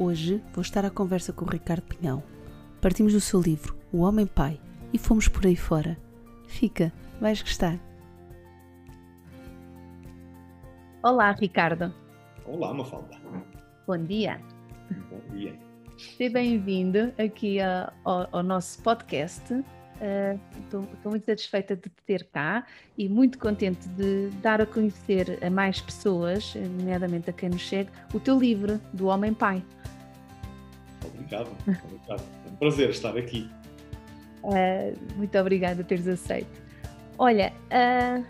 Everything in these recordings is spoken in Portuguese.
Hoje vou estar à conversa com o Ricardo Pinhão. Partimos do seu livro O Homem Pai e fomos por aí fora. Fica, vais gostar. Olá, Ricardo. Olá, Mafalda. Bom dia. Bom dia. Seja bem-vindo aqui ao, ao, nosso podcast. Estou uh, muito satisfeita de te ter cá e muito contente de dar a conhecer a mais pessoas, nomeadamente a quem nos segue, o teu livro do Homem Pai. Obrigado, obrigado. É um prazer estar aqui. Uh, muito obrigada por teres aceito. Olha, uh,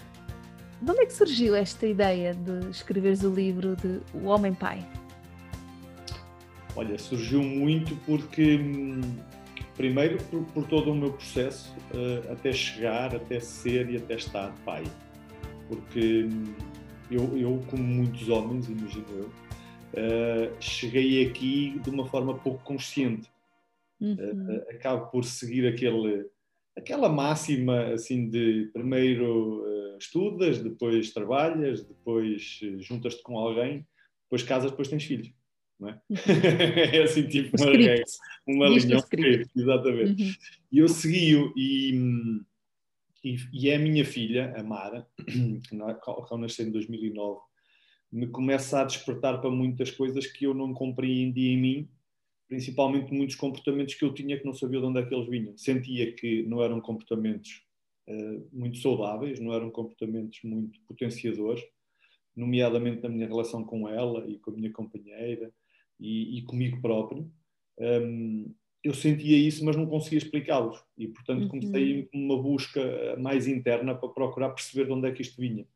de onde é que surgiu esta ideia de escreveres o livro de O Homem Pai? Olha, surgiu muito porque, hum, primeiro, por, por todo o meu processo uh, até chegar, até ser e até estar pai. Porque hum, eu, eu como muitos homens, imagino eu, uh, cheguei aqui de uma forma pouco consciente. Uhum. Uh, acabo por seguir aquele, aquela máxima assim de primeiro estudas, depois trabalhas, depois juntas-te com alguém, depois casas, depois tens filhos é? é assim tipo uma regra, uma linha, script. exatamente. Uhum. E eu segui-o e, e, e, é a minha filha, a Mara, que ao nascer em 2009, me começa a despertar para muitas coisas que eu não compreendia em mim, principalmente muitos comportamentos que eu tinha que não sabia de onde é que eles vinham. Sentia que não eram comportamentos uh, muito saudáveis, não eram comportamentos muito potenciadores, nomeadamente na minha relação com ela e com a minha companheira, e, e comigo próprio, um, eu sentia isso, mas não conseguia explicá-los. E, portanto, uhum. comecei uma busca mais interna para procurar perceber de onde é que isto vinha.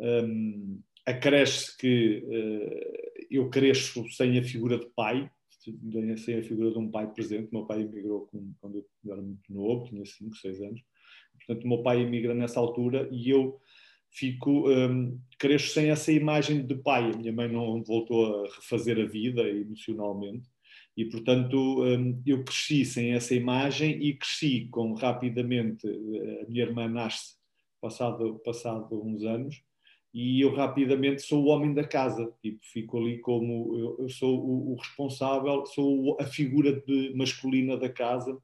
Um, acresce que uh, eu cresço sem a figura de pai, sem a figura de um pai presente. meu pai emigrou quando eu era muito novo, tinha 5, 6 anos. Portanto, o meu pai emigra nessa altura e eu fico, um, cresço sem essa imagem de pai. A minha mãe não voltou a refazer a vida emocionalmente e, portanto, um, eu cresci sem essa imagem e cresci com rapidamente. A minha irmã nasce passado, passado uns anos e eu rapidamente sou o homem da casa, tipo, fico ali como eu, eu sou o, o, responsável, sou a figura de, masculina da casa,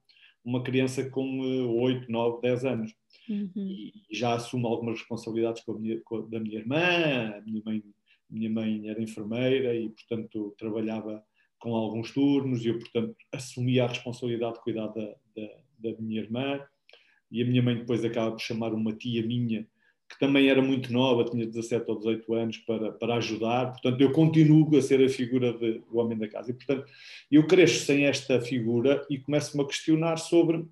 uma criança com 8, 9, 10 anos. Uhum. E, já assumo algumas responsabilidades com a minha, com a, da minha irmã. A minha mãe, minha mãe era enfermeira e, portanto, trabalhava com alguns turnos e eu, portanto, assumia a responsabilidade de cuidar da, da, da minha irmã. E a minha mãe depois acaba por chamar uma tia minha que também era muito nova, tinha 17 ou 18 anos, para, para ajudar. Portanto, eu continuo a ser a figura de, do homem da casa. E, portanto, eu cresço sem esta figura e começo-me a questionar sobre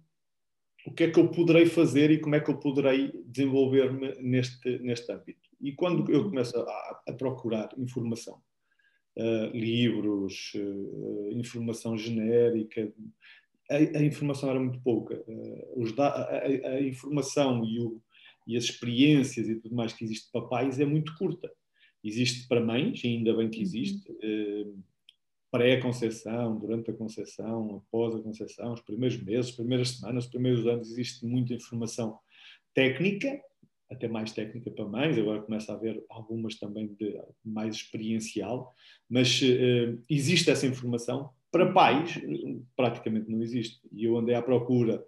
o que é que eu poderei fazer e como é que eu poderei desenvolver-me neste, neste âmbito. E quando eu começo a, a procurar informação, uh, livros, uh, informação genérica, a, a, informação era muito pouca. Uh, a, a, informação e, o, e, as experiências e tudo mais que existe para pais é muito curta. Existe para mães, ainda bem que uhum. Existe, pré-conceição, durante a conceição, após a conceição, os primeiros meses, as primeiras semanas, os primeiros anos, existe muita informação técnica, até mais técnica para mães, agora começa a haver algumas também de mais experiencial, mas uh, existe essa informação. Para pais, praticamente não existe. E eu andei à procura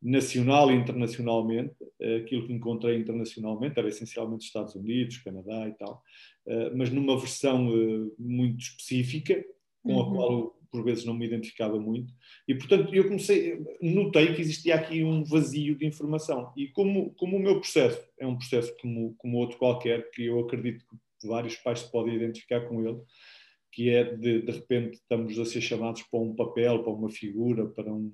nacional e internacionalmente, aquilo que encontrei internacionalmente era essencialmente Estados Unidos, Canadá e tal, uh, mas numa versão muito específica, com uhum. a qual por vezes não me identificava muito. E, portanto, eu comecei, notei que existia aqui um vazio de informação. E como, como o meu processo é um processo como, como outro qualquer, que eu acredito que vários pais se podem identificar com ele, que é de, de repente estamos a ser chamados para um papel, para uma figura, para, um,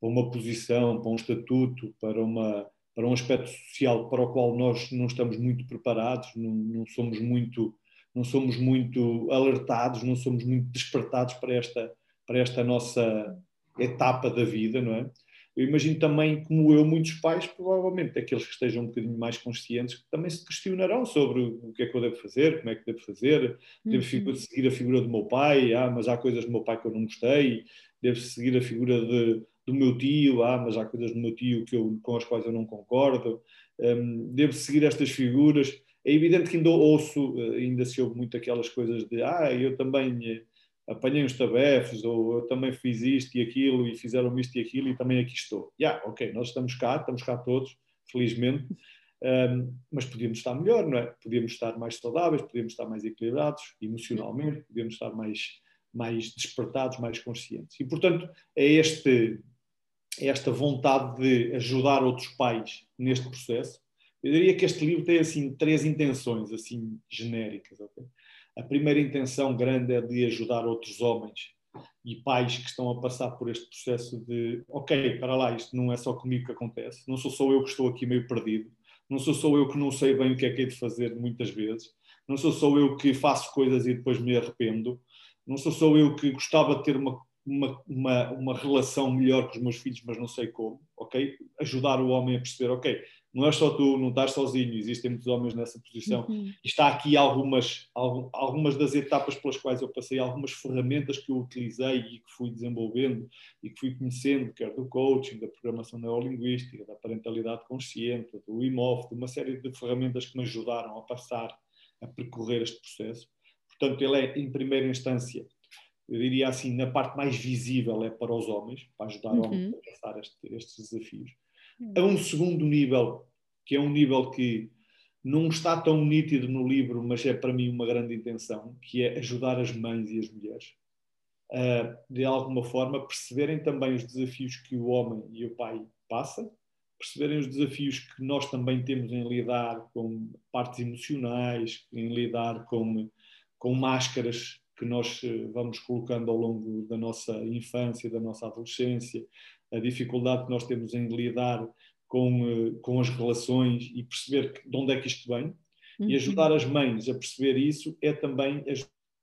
para uma posição, para um estatuto, para, uma, para um aspecto social para o qual nós não estamos muito preparados, não, não somos muito não somos muito alertados, não somos muito despertados para esta, para esta nossa etapa da vida, não é? Eu imagino também, como eu, muitos pais, provavelmente aqueles que estejam um bocadinho mais conscientes, que também se questionarão sobre o que é que eu devo fazer, como é que devo fazer, devo uhum. seguir a figura do meu pai, ah, mas há coisas do meu pai que eu não gostei, devo seguir a figura de, do meu tio, ah, mas há coisas do meu tio que eu, com as quais eu não concordo, um, devo seguir estas figuras. É evidente que ainda ouço, eh, ainda se ouve muito aquelas coisas de, ah, eu também eh, apanhei uns tabefes, ou eu também fiz isto e aquilo, e fizeram isto e aquilo, e também aqui estou. Já, yeah, ok, nós estamos cá, estamos cá todos, felizmente, um, mas podíamos estar melhor, não é? Podíamos estar mais saudáveis, podíamos estar mais equilibrados emocionalmente, podíamos estar mais, mais despertados, mais conscientes. E, portanto, é, este, é esta vontade de ajudar outros pais neste processo. Eu diria que este livro tem, assim, três intenções, assim, genéricas, ok? A primeira intenção grande é de ajudar outros homens e pais que estão a passar por este processo de, ok, para lá, isto não é só comigo que acontece, não sou só eu que estou aqui meio perdido, não sou só eu que não sei bem o que é que hei de fazer muitas vezes, não sou só eu que faço coisas e depois me arrependo, não sou só eu que gostava de ter uma, uma, uma, uma relação melhor com os meus filhos, mas não sei como, ok? Ajudar o homem a perceber, ok, não é só tu, não estás sozinho, existem muitos homens nessa posição. Uhum. E está aqui algumas, algumas das etapas pelas quais eu passei, algumas ferramentas que eu utilizei e que fui desenvolvendo e que fui conhecendo, quer do coaching, da programação neurolinguística, da parentalidade consciente, do IMOF, de uma série de ferramentas que me ajudaram a passar, a percorrer este processo. Portanto, ele é, em primeira instância, eu diria assim, na parte mais visível é para os homens, para ajudar uhum. homens a passar este, estes desafios a um segundo nível, que é um nível que não está tão nítido no livro, mas é para mim uma grande intenção, que é ajudar as mães e as mulheres a, de alguma forma, perceberem também os desafios que o homem e o pai passam, perceberem os desafios que nós também temos em lidar com partes emocionais, em lidar com, com máscaras que nós eh, vamos colocando ao longo da nossa infância, da nossa adolescência, a dificuldade que nós temos em lidar com, eh, com as relações e perceber de onde é que isto vem. Uhum. E ajudar as mães a perceber isso é também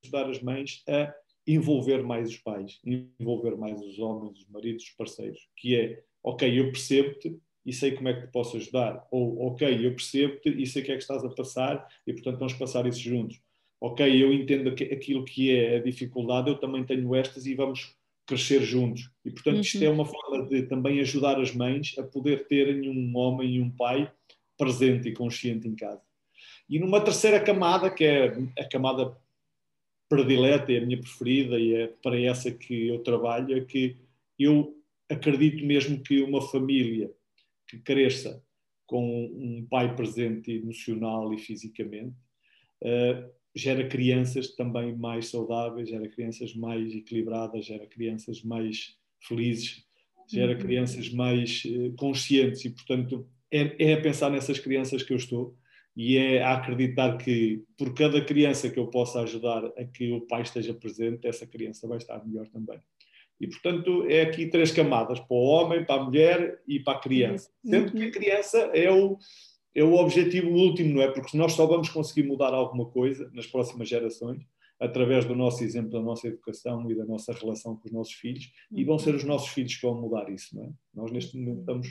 ajudar as mães a envolver mais os pais, envolver mais os homens, os maridos, os parceiros, que é, ok, eu percebo-te e sei como é que te posso ajudar, ou ok, eu percebo-te e sei o que é que estás a passar e portanto vamos passar isso juntos. Ok, eu entendo aquilo que é a dificuldade, eu também tenho estas e vamos crescer juntos. E, portanto, uhum. isto é uma forma de também ajudar as mães a poder terem um homem e um pai presente e consciente em casa. E numa terceira camada, que é a camada predileta, é a minha preferida e é para essa que eu trabalho, é que eu acredito mesmo que uma família que cresça com um pai presente emocional e fisicamente, uh, gera crianças também mais saudáveis, gera crianças mais equilibradas, gera crianças mais felizes, gera uhum. crianças mais uh, conscientes e, portanto, é, é a pensar nessas crianças que eu estou e é a acreditar que por cada criança que eu possa ajudar a que o pai esteja presente, essa criança vai estar melhor também. E, portanto, é aqui três camadas, para o homem, para a mulher e para a criança. Sendo que a uhum. criança é o, é o objetivo último, não é? Porque nós só vamos conseguir mudar alguma coisa nas próximas gerações através do nosso exemplo, da nossa educação e da nossa relação com os nossos filhos, e vão ser os nossos filhos que vão mudar isso, não é? Nós, neste momento, estamos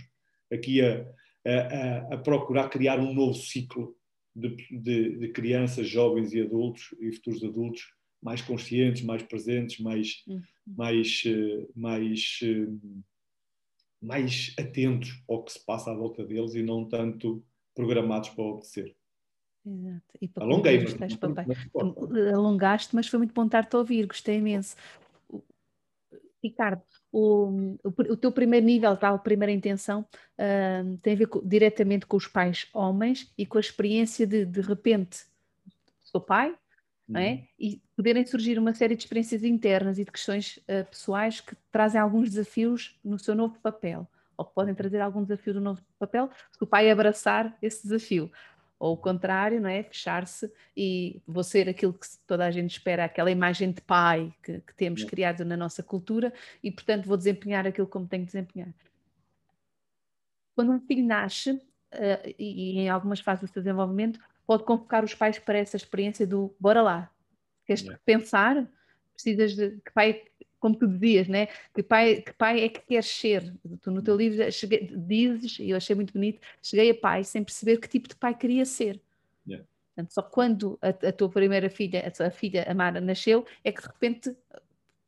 aqui a, a, a procurar criar um novo ciclo de, de, de, crianças, jovens e adultos e futuros adultos mais conscientes, mais presentes, mais, uhum. mais, eh, mais, eh, mais atentos ao que se passa à volta deles e não tanto programados para obedecer. Exato. E para Alonguei, mas, papai. Alongaste, mas foi muito bom estar-te a ouvir, gostei imenso. Ricardo, o, o, o, teu primeiro nível, tal, primeira intenção, uh, tem a ver com, diretamente com os pais homens e com a experiência de, de repente, sou pai, é? Uhum. E poderem surgir uma série de experiências internas e de questões uh, pessoais que trazem alguns desafios no seu novo papel ou que podem trazer algum desafio do novo papel, se o pai abraçar esse desafio. Ou o contrário, não é? Fechar-se e vou ser aquilo que toda a gente espera, aquela imagem de pai que, que temos é. criado na nossa cultura e, portanto, vou desempenhar aquilo como tenho que desempenhar. Quando um filho nasce, uh, e, em algumas fases do seu desenvolvimento, pode convocar os pais para essa experiência do bora lá. Queres é. pensar? Precisas de que pai como tu dizias, né? que, pai, que pai é que queres ser? Tu no teu livro cheguei, dizes, e eu achei muito bonito, cheguei a pai sem perceber que tipo de pai queria ser. Yeah. Portanto, só quando a, a, tua primeira filha, a, a filha Amara, nasceu, é que de repente,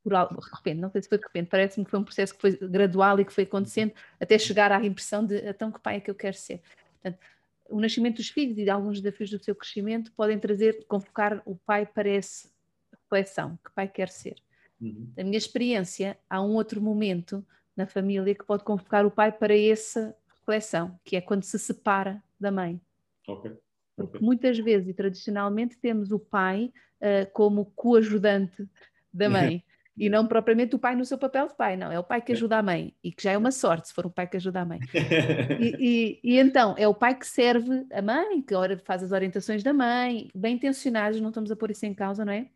por algo, de repente, não sei se foi de repente, parece-me que foi um processo que foi gradual e que foi acontecendo até chegar à impressão de então que pai é que eu quero ser. Portanto, o nascimento dos filhos e de alguns desafios do seu crescimento podem trazer, convocar o pai para essa reflexão, que pai quer ser. Uhum. Da minha experiência, há um outro momento na família que pode convocar o pai para essa reflexão, que é quando se separa da mãe. Ok. Porque muitas vezes e tradicionalmente temos o pai uh, como coajudante da mãe. e não propriamente o pai no seu papel de pai, não, é o pai que ajuda a mãe, e que já é uma sorte se for um pai que ajuda a mãe. E, e, e então, é o pai que serve a mãe, que faz as orientações da mãe, bem intencionados, não estamos a pôr isso em causa, não é?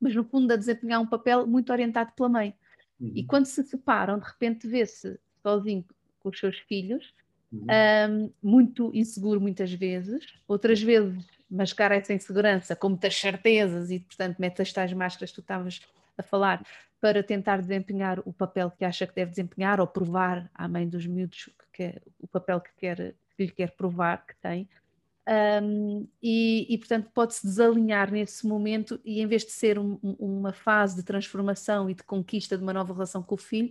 Mas no fundo a desempenhar um papel muito orientado pela mãe. Uhum. E quando se separam, de repente vê-se sozinho com os seus filhos, uhum. um, muito inseguro muitas vezes, outras vezes mascara essa insegurança com muitas certezas e, portanto, mete as tais máscaras que tu estavas a falar para tentar desempenhar o papel que acha que deve desempenhar ou provar à mãe dos miúdos que quer, o papel que, quer, que lhe quer provar que tem. Um, e, e, portanto, pode-se desalinhar nesse momento e, em vez de ser um, uma fase de transformação e de conquista de uma nova relação com o filho,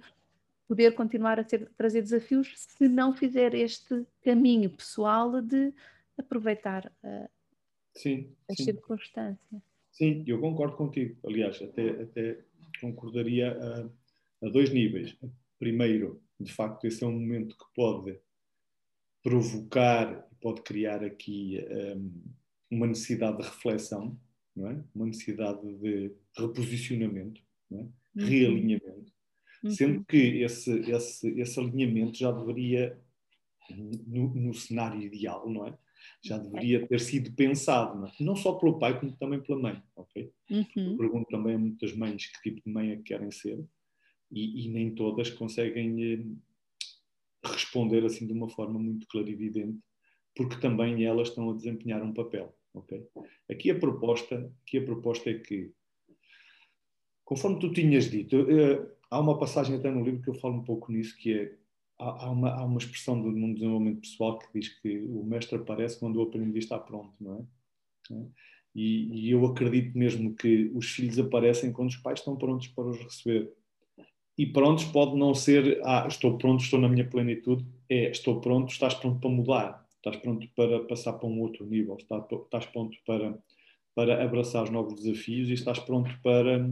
poder continuar a ter, trazer desafios se não fizer este caminho pessoal de aproveitar uh, sim, as sim. circunstâncias. Sim, eu concordo contigo. Aliás, até, até concordaria a, a dois níveis. Primeiro, de facto, esse é um momento que pode provocar, pode criar aqui um, uma necessidade de reflexão, não é? uma necessidade de reposicionamento, é? uhum. realinhamento, uhum. sendo que esse, esse, esse alinhamento já deveria, no, no cenário ideal, não é? já deveria ter sido pensado, não, é? não só pelo pai, como também pela mãe, ok? Uhum. Eu pergunto também a muitas mães que tipo de mãe é que querem ser e, e nem todas conseguem eh, responder assim de uma forma muito clarividente, porque também elas estão a desempenhar um papel, ok? Aqui a proposta, aqui a proposta é que, conforme tu tinhas dito, eh, há uma passagem até no livro que eu falo um pouco nisso, que é há, uma, há uma expressão do mundo desenvolvimento pessoal que diz que o mestre aparece quando o aprendiz está pronto, não é? é? E, e, eu acredito mesmo que os filhos aparecem quando os pais estão prontos para os receber. E prontos pode não ser, ah, estou pronto, estou na minha plenitude, é, estou pronto, estás pronto para mudar, estás pronto para passar para um outro nível, estás, pronto para, para abraçar os novos desafios e estás pronto para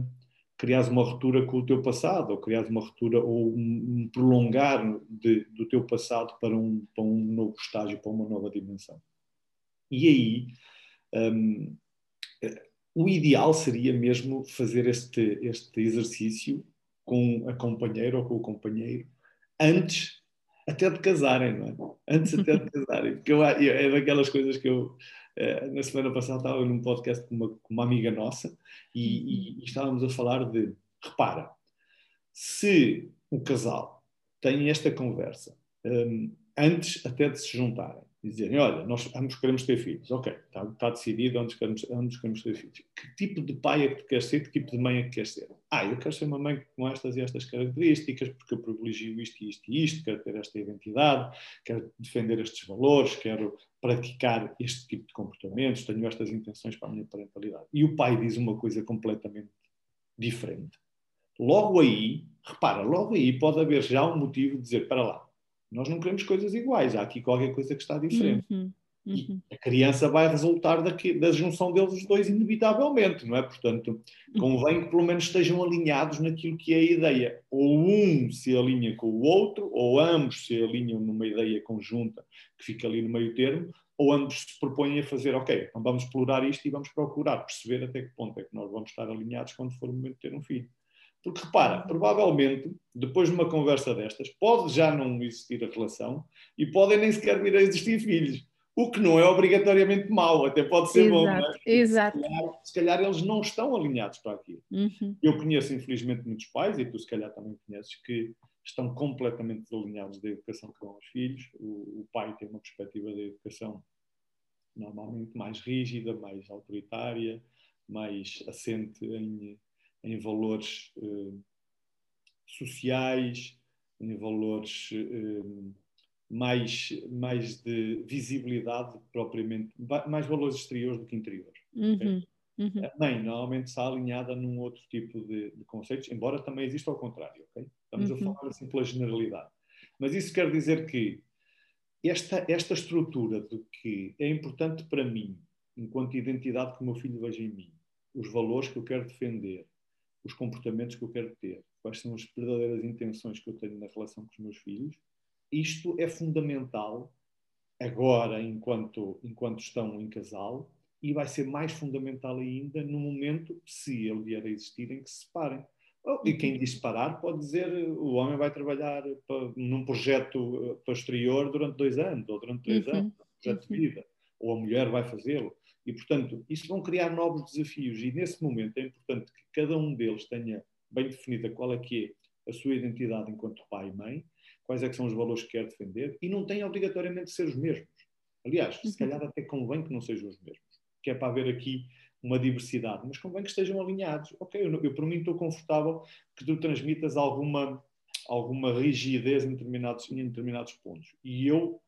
criares uma ruptura com o teu passado, ou criares uma ruptura ou um, prolongar de, do teu passado para um, para um novo estágio, para uma nova dimensão. E aí, um, o ideal seria mesmo fazer este, este exercício com a companheira ou com o companheiro antes até de casarem, não é? Antes até de casarem. Porque eu, é daquelas coisas que eu eh, na semana passada estava num podcast com uma, com uma amiga nossa e, e, e, estávamos a falar de, repara, se o casal tem esta conversa um, antes até de se juntarem, e dizerem, olha, nós ambos queremos ter filhos, ok, está, está decidido, ambos queremos, ambos queremos ter filhos. Que tipo de pai é que tu queres ser, que tipo de mãe é que queres ser? Ah, eu quero ser uma mãe com estas e estas características, porque eu privilegio isto e isto e isto, quero ter esta identidade, quero defender estes valores, quero praticar este tipo de comportamentos, tenho estas intenções para a minha parentalidade. E o pai diz uma coisa completamente diferente. Logo aí, repara, logo aí pode haver já um motivo de dizer, para lá, nós não queremos coisas iguais, há aqui qualquer coisa que está diferente. Uhum, uhum. E a criança vai resultar daqui, da junção deles os dois inevitavelmente, não é? Portanto, convém que pelo menos estejam alinhados naquilo que é a ideia. Ou um se alinha com o outro, ou ambos se alinham numa ideia conjunta que fica ali no meio termo, ou ambos se propõem a fazer, ok, então vamos explorar isto e vamos procurar perceber até que ponto é que nós vamos estar alinhados quando for o momento de ter um filho. Porque repara, provavelmente, depois de uma conversa destas, pode já não existir a relação e podem nem sequer vir a existir filhos. O que não é obrigatoriamente mau, até pode ser exato, bom. Não é? Exato. Se calhar, se calhar, eles não estão alinhados para aquilo. Uhum. Eu conheço, infelizmente, muitos pais, e tu se calhar também conheces, que estão completamente desalinhados da educação que dão aos filhos. O, o pai tem uma perspectiva da educação normalmente mais rígida, mais autoritária, mais assente em em valores uh, sociais, em valores uh, mais, mais de visibilidade propriamente, mais valores exteriores do que interiores. Uhum. Uhum. A mãe normalmente está alinhada num outro tipo de, de conceitos, embora também exista ao contrário, ok? Estamos uhum. a falar assim pela generalidade. Mas isso quer dizer que esta, esta estrutura de que é importante para mim, enquanto identidade que o meu filho veja em mim, os valores que eu quero defender, os comportamentos que eu quero ter, quais são as verdadeiras intenções que eu tenho na relação com os meus filhos, isto é fundamental agora, enquanto, enquanto estão em casal, e vai ser mais fundamental ainda no momento, se ele vier a existir, em que se separem. E quem uhum. diz separar pode dizer o homem vai trabalhar para, num projeto eh, posterior durante dois anos, ou durante três uhum. anos, um projeto uhum. de vida, ou a mulher vai fazê-lo. E, portanto, isso vão criar novos desafios, e nesse momento é importante que cada um deles tenha bem definida qual é que é a sua identidade enquanto pai e mãe, quais é que são os valores que quer defender, e não tem obrigatoriamente de ser os mesmos. Aliás, se calhar até convém que não sejam os mesmos que é para haver aqui uma diversidade, mas convém que estejam alinhados. Ok, eu, eu por mim estou confortável que tu transmitas alguma, alguma rigidez em determinados, em determinados pontos. E eu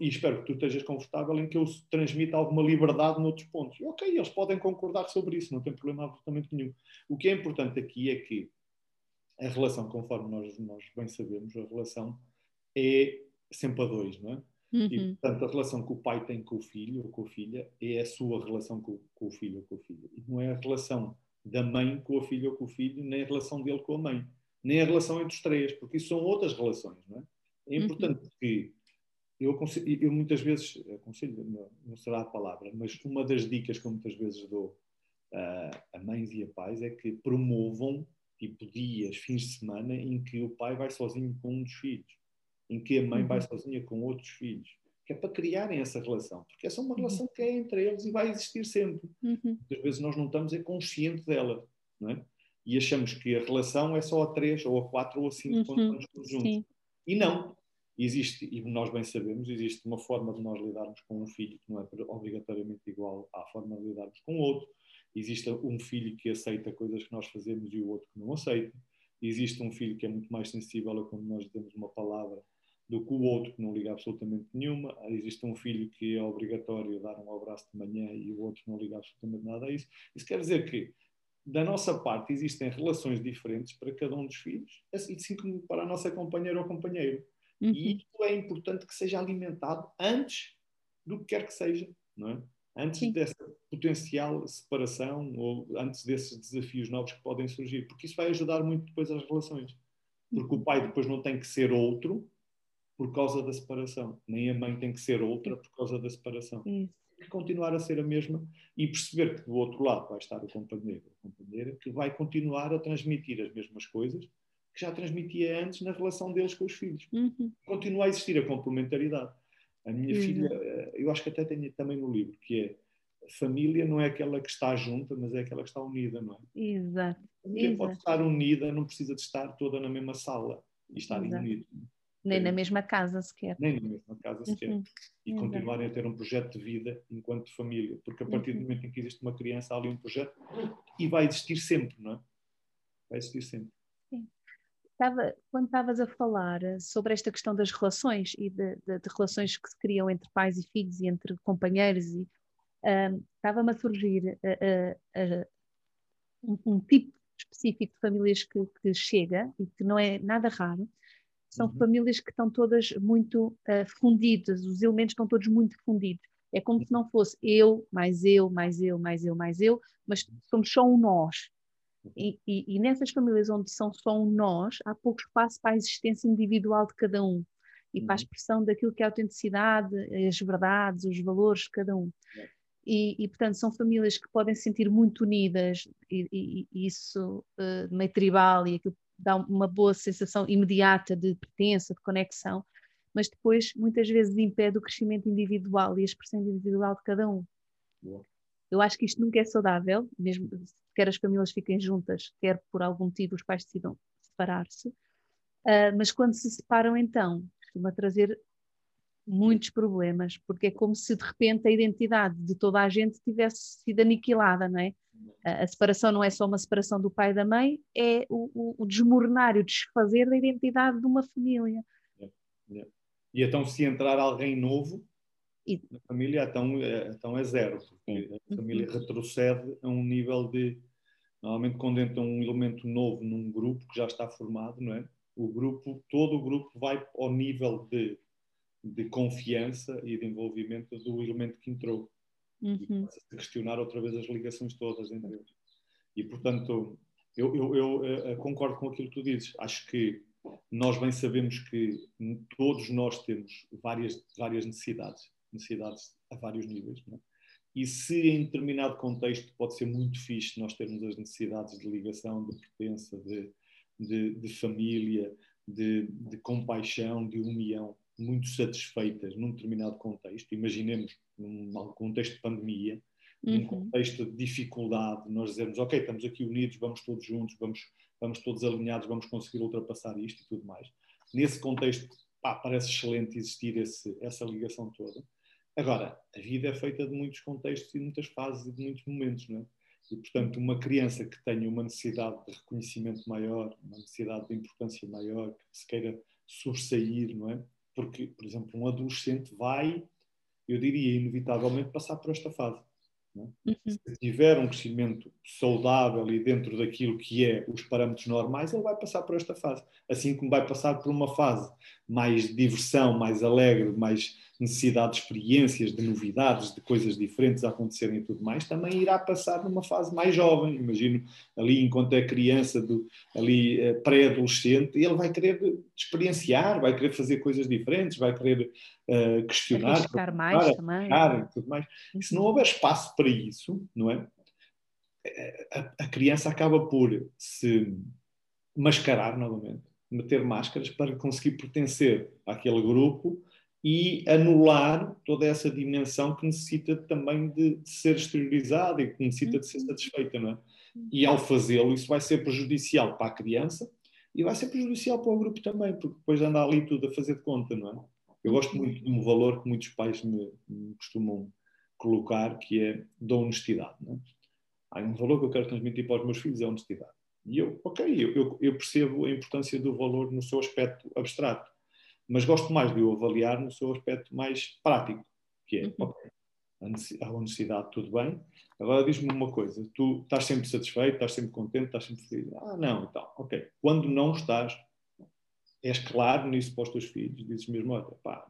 e espero que tu estejas confortável em que eu transmita alguma liberdade noutros pontos. E, ok, eles podem concordar sobre isso, não tem problema absolutamente nenhum. O que é importante aqui é que a relação, conforme nós, nós bem sabemos, a relação é sempre a dois, não é? Uhum. E, portanto, a relação que o pai tem com o filho ou com a filha é a sua relação com, com o filho ou com a filha. E não é a relação da mãe com a filha ou com o filho, nem a relação dele com a mãe, nem a relação entre os três, porque isso são outras relações, não é? É uhum. importante uhum. que eu, eu, muitas vezes, aconselho, não, não, será a palavra, mas uma das dicas que eu muitas vezes dou uh, a mães e a pais é que promovam tipo dias, fins de semana em que o pai vai sozinho com um dos filhos em que a mãe vai uhum. sozinha com outros filhos, que é para criarem essa relação, porque essa é uma relação que é entre eles e vai existir sempre. Uhum. Às vezes nós não estamos é consciente dela, não é? E achamos que a relação é só a três, ou a quatro, ou a cinco, uhum. quando estamos todos juntos. Sim. E não. Existe, e nós bem sabemos, existe uma forma de nós lidarmos com um filho que não é obrigatoriamente igual à forma de lidarmos com o outro. Existe um filho que aceita coisas que nós fazemos e o outro que não aceita. Existe um filho que é muito mais sensível a quando nós damos uma palavra do que o outro que não liga absolutamente nenhuma. Existe um filho que é obrigatório dar um abraço de manhã e o outro não liga absolutamente nada a isso. Isso quer dizer que, da nossa parte, existem relações diferentes para cada um dos filhos, assim como para a nossa companheira ou companheiro. Uhum. E isso é importante que seja alimentado antes do que quer que seja, não é? Antes Sim. dessa potencial separação ou antes desses desafios novos que podem surgir, porque isso vai ajudar muito depois as relações. Porque o pai depois não tem que ser outro, por causa da separação. Nem a mãe tem que ser outra por causa da separação. Isso. Tem que continuar a ser a mesma e perceber que do outro lado vai estar o companheiro a companheira que vai continuar a transmitir as mesmas coisas que já transmitia antes na relação deles com os filhos. Uhum. Continua a existir a complementaridade. A minha uhum. filha, eh, eu acho que até tenho também no livro, que é família não é aquela que está junta, mas é aquela que está unida, não é? Exato. A família Exato. pode estar unida, não precisa de estar toda na mesma sala e estar unido. Nem na mesma casa sequer. Nem na mesma casa sequer. Uhum. E uhum. continuarem a ter um projeto de vida enquanto família. Porque a partir do uhum. momento em que existe uma criança, há ali um projeto e vai existir sempre, não é? Vai existir sempre. Estava, quando estavas a falar sobre esta questão das relações e de, de, de relações que se criam entre pais e filhos e entre companheiros, e, um, estava-me a surgir uh, uh, uh, um, um, tipo específico de famílias que, que chega e que não é nada raro, são uhum. famílias que estão todas muito fundidas, os elementos estão todos muito fundidos. É como se não fosse eu, mais eu, mais eu, mais eu, mais eu, mas somos só um nós. E, e, e nessas famílias onde são só um nós, há pouco espaço para a existência individual de cada um e para a uhum. expressão daquilo que é a autenticidade, as verdades, os valores de cada um. E, e, portanto, são famílias que podem se sentir muito unidas, e, e isso uh, meio tribal, e aquilo dá uma boa sensação imediata de pertença, de conexão, mas depois muitas vezes impede o crescimento individual e a expressão individual de cada um. Boa. Eu acho que isto nunca é saudável, mesmo quer as famílias fiquem juntas, quer por algum motivo os pais decidam separar-se, uh, mas quando se separam então, costuma trazer muitos problemas, porque é como se de repente a identidade de toda a gente tivesse sido aniquilada, não é? A, separação não é só uma separação do pai e da mãe, é o, o, o desmoronar, o desfazer da identidade de uma família. Yeah, yeah. E então, se entrar alguém novo e... na família, então, é, então é zero, porque a família uhum. retrocede a um nível de. Normalmente, quando entra um elemento novo num grupo que já está formado, não é? O grupo, todo o grupo vai ao nível de de confiança e de envolvimento do elemento que entrou. Uhum. E começa a questionar outra vez as ligações todas entre eles. E, portanto, eu, eu, eu, eu, eh, concordo com aquilo que tu dizes. Acho que nós bem sabemos que todos nós temos várias, várias necessidades, necessidades a vários níveis. É? E se em determinado contexto pode ser muito fixe nós termos as necessidades de ligação, de pertença, de, de, de família, de, de compaixão, de união, muito satisfeitas num determinado contexto, imaginemos num contexto de pandemia, uhum. num contexto de dificuldade, nós dizemos, ok, estamos aqui unidos, vamos todos juntos, vamos, vamos todos alinhados, vamos conseguir ultrapassar isto e tudo mais. Nesse contexto, pá, parece excelente existir esse, essa ligação toda. Agora, a vida é feita de muitos contextos e muitas fases e de muitos momentos, não é? E, portanto, uma criança que tenha uma necessidade de reconhecimento maior, uma necessidade de importância maior, que se queira sobressair, não é? Porque, por exemplo, um adolescente vai, eu diria, inevitavelmente passar por esta fase. É? Uhum. Se tiver um crescimento saudável e dentro daquilo que é os parâmetros normais, ele vai passar por esta fase. Assim como vai passar por uma fase mais de diversão, mais alegre, mais necessidade de experiências, de novidades, de coisas diferentes a acontecerem e tudo mais, também irá passar numa fase mais jovem. Imagino ali, enquanto é criança, do, ali eh, pré-adolescente, ele vai querer experienciar, vai querer fazer coisas diferentes, vai querer uh, questionar, vai mais também. E tudo mais. E se não houver espaço para isso, não é? Eh, a, a criança acaba por se mascarar novamente, meter máscaras para conseguir pertencer àquele grupo e anular toda essa dimensão que necessita também de, de ser exteriorizada e que necessita de ser uhum. satisfeita, não é? E ao fazê-lo, isso vai ser prejudicial para a criança e vai ser prejudicial para o grupo também, porque depois anda ali tudo a fazer de conta, não é? Eu gosto uhum. muito de um valor que muitos pais me, me costumam colocar, que é da honestidade, não é? Há um valor que eu quero transmitir para os meus filhos, é a honestidade. E eu, ok, eu, eu, eu percebo a importância do valor no seu aspecto abstrato mas gosto mais de o avaliar no seu aspecto mais prático, que é, uhum. a honestidade, tudo bem, agora diz-me uma coisa, tu estás sempre satisfeito, estás sempre contente, estás sempre feliz, ah não, então, ok, quando não estás, és claro nisso para os teus filhos, dizes mesmo, olha, pá,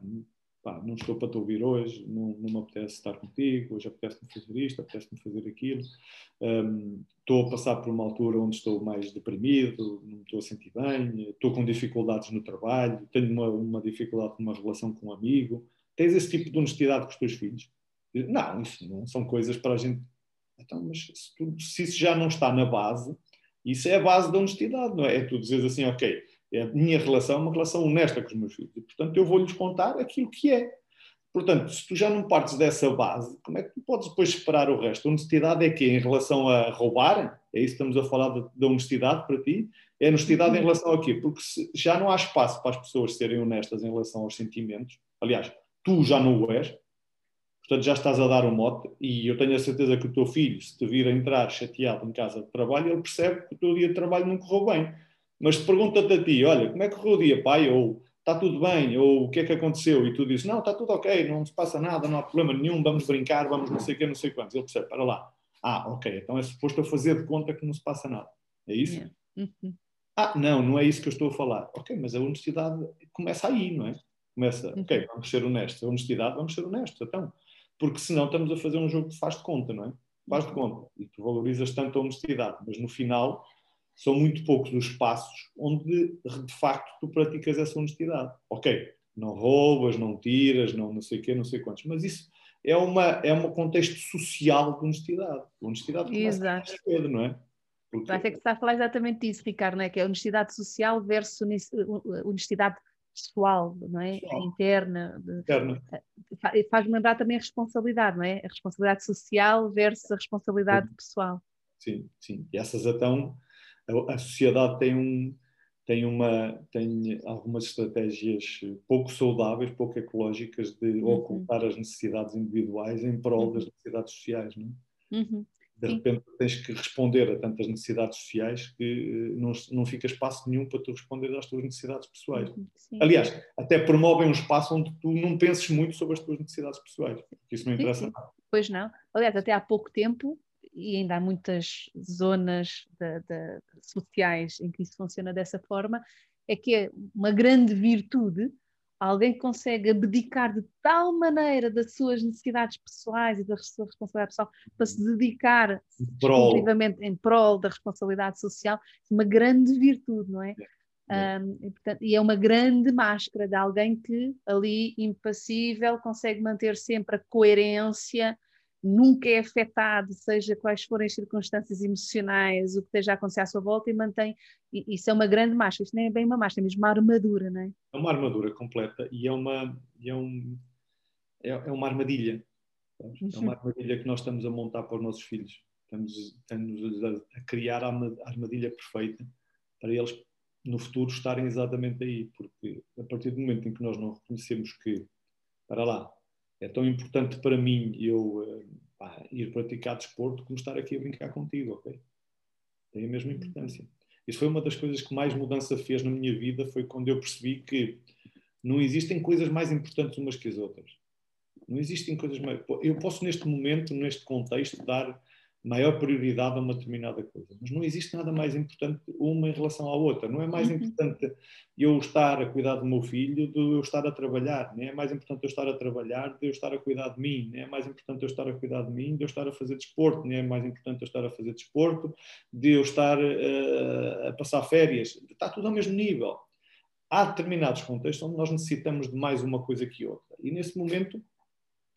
pá, não estou para te ouvir hoje, não, não me apetece estar contigo, hoje apetece-me fazer isto, apetece-me fazer aquilo, um, estou a passar por uma altura onde estou mais deprimido, não estou a sentir bem, estou com dificuldades no trabalho, tenho uma, uma dificuldade numa relação com um amigo. Tens esse tipo de honestidade com os teus filhos? Não, isso não são coisas para a gente. Então, mas se, tu, se isso já não está na base, isso é a base da honestidade, não é? É tu dizeres assim, ok, a minha relação é uma relação honesta com os meus filhos. E, portanto, eu vou-lhes contar aquilo que é. Portanto, se tu já não partes dessa base, como é que tu podes depois separar o resto? A honestidade é que em relação a roubar? É isso que estamos a falar da honestidade para ti? É honestidade em relação a quê? Porque já não há espaço para as pessoas serem honestas em relação aos sentimentos. Aliás, tu já não o és. Portanto, já estás a dar o um mote e eu tenho a certeza que o teu filho, se te vir a entrar chateado em casa de trabalho, ele percebe que o teu dia de trabalho não correu bem mas pergunta-te a ti, olha, como é que correu o dia, pai? Ou está tudo bem? Ou o que é que aconteceu? E tu dizes, não, está tudo ok, não se passa nada, não há problema nenhum, vamos brincar, vamos não sei o que, não sei quantos. Ele percebe, para lá. Ah, ok, então é suposto eu fazer de conta que não se passa nada. É isso? Yeah. Uhum. Ah, não, não é isso que eu estou a falar. Ok, mas a honestidade começa aí, não é? Começa, uhum. ok, vamos ser honestos. A honestidade, vamos ser honestos, então. Porque senão estamos a fazer um jogo de faz de conta, não é? Faz de conta. E tu valorizas tanto a honestidade, mas no final são muito poucos os espaços onde de facto tu praticas essa honestidade. Ok, não roubas, não tiras, não, não sei o quê, não sei quantos, mas isso é uma é um contexto social de honestidade. Honestidade Exato. cedo, não é? Porque... Vai ter que estar a falar exatamente disso, Ricardo, não é? que é honestidade social versus honestidade pessoal, não é? Pessoal. Interna. Interna. Faz-me lembrar também a responsabilidade, não é? A responsabilidade social versus a responsabilidade sim. pessoal. Sim, sim. E essas então a, sociedade tem um, tem, uma, tem algumas estratégias pouco saudáveis, pouco ecológicas de uhum. ocultar as necessidades individuais em prol uhum. das necessidades sociais. Não é? Uhum. De repente tens que responder a tantas necessidades sociais que não, não fica espaço nenhum para tu responder às tuas necessidades pessoais. Uhum. Sim. Aliás, até promovem um espaço onde tu não penses muito sobre as tuas necessidades pessoais, porque isso não interessa sim, sim. nada. Pois não. Aliás, até há pouco tempo e ainda há muitas zonas de, de, sociais em que isso funciona dessa forma, é que é uma grande virtude alguém que consegue abdicar de tal maneira das suas necessidades pessoais e da sua responsabilidade pessoal para se dedicar exclusivamente em prol da responsabilidade social, uma grande virtude, não é? é. Um, e, portanto, e, é uma grande máscara de alguém que ali, impassível, consegue manter sempre a coerência nunca é afetado, seja quais forem as circunstâncias emocionais, o que esteja a acontecer à sua volta, e mantém. Isso é uma grande máscara, isto nem é bem uma máscara, é mesmo uma armadura, não é? É uma armadura completa e é uma, é um, é, é uma armadilha. É uma armadilha que nós estamos a montar para os nossos filhos. Estamos, estamos a criar a armadilha perfeita para eles no futuro estarem exatamente aí, porque a partir do momento em que nós não reconhecemos que, para lá, é tão importante para mim eu uh, pá, ir praticar desporto como estar aqui a brincar contigo, ok? Tem a mesma importância. Isso foi uma das coisas que mais mudança fez na minha vida, foi quando eu percebi que não existem coisas mais importantes umas que as outras. Não existem coisas mais... Eu posso neste momento, neste contexto, dar maior prioridade a uma determinada coisa. Mas não existe nada mais importante uma em relação à outra. Não é mais uhum. importante eu estar a cuidar do meu filho do eu estar a trabalhar. Nem é mais importante eu estar a trabalhar de eu estar a cuidar de mim. Nem é mais importante eu estar a cuidar de mim de eu estar a fazer desporto. Nem é mais importante eu estar a fazer desporto de eu estar uh, a passar férias. Está tudo ao mesmo nível. Há determinados contextos onde nós necessitamos de mais uma coisa que outra. E nesse momento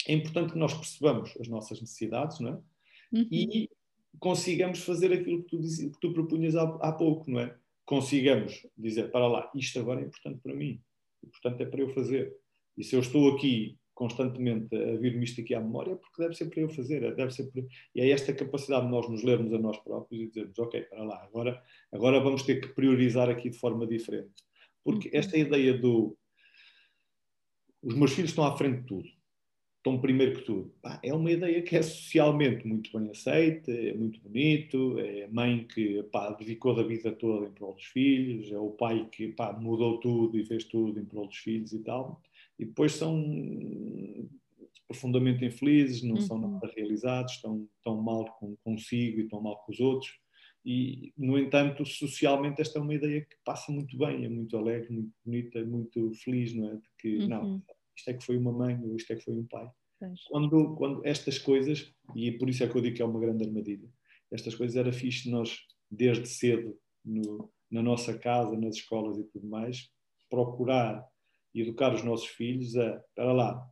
é importante que nós percebamos as nossas necessidades, não é? Uhum. e consigamos fazer aquilo que tu, diz, que tu propunhas há, há pouco, não é? Consigamos dizer, para lá, isto agora é importante para mim, e portanto é para eu fazer. E se eu estou aqui constantemente a vir-me isto aqui à memória, é porque deve ser para eu fazer, é, deve ser para... e é esta capacidade de nós nos lermos a nós próprios e dizermos, ok, para lá, agora, agora vamos ter que priorizar aqui de forma diferente. Porque uhum. esta ideia do os meus filhos estão à frente de tudo estão primeiro que tudo. Pá, é uma ideia que é socialmente muito bem aceita, é muito bonito, é a mãe que pá, dedicou a vida toda em prol dos filhos, é o pai que pá, mudou tudo e fez tudo em prol dos filhos e tal. E depois são profundamente infelizes, não uhum. são nada realizados, estão, estão mal com, consigo e estão mal com os outros. E, no entanto, socialmente esta é uma ideia que passa muito bem, é muito alegre, muito bonita, muito feliz, não é? De que, uhum. não, isto é que foi uma mãe ou isto é que foi um pai. Quando, quando estas coisas, e por isso é que eu digo que é uma grande armadilha, estas coisas era fixe nós, desde cedo, no, na nossa casa, nas escolas e tudo mais, procurar educar os nossos filhos a, para lá,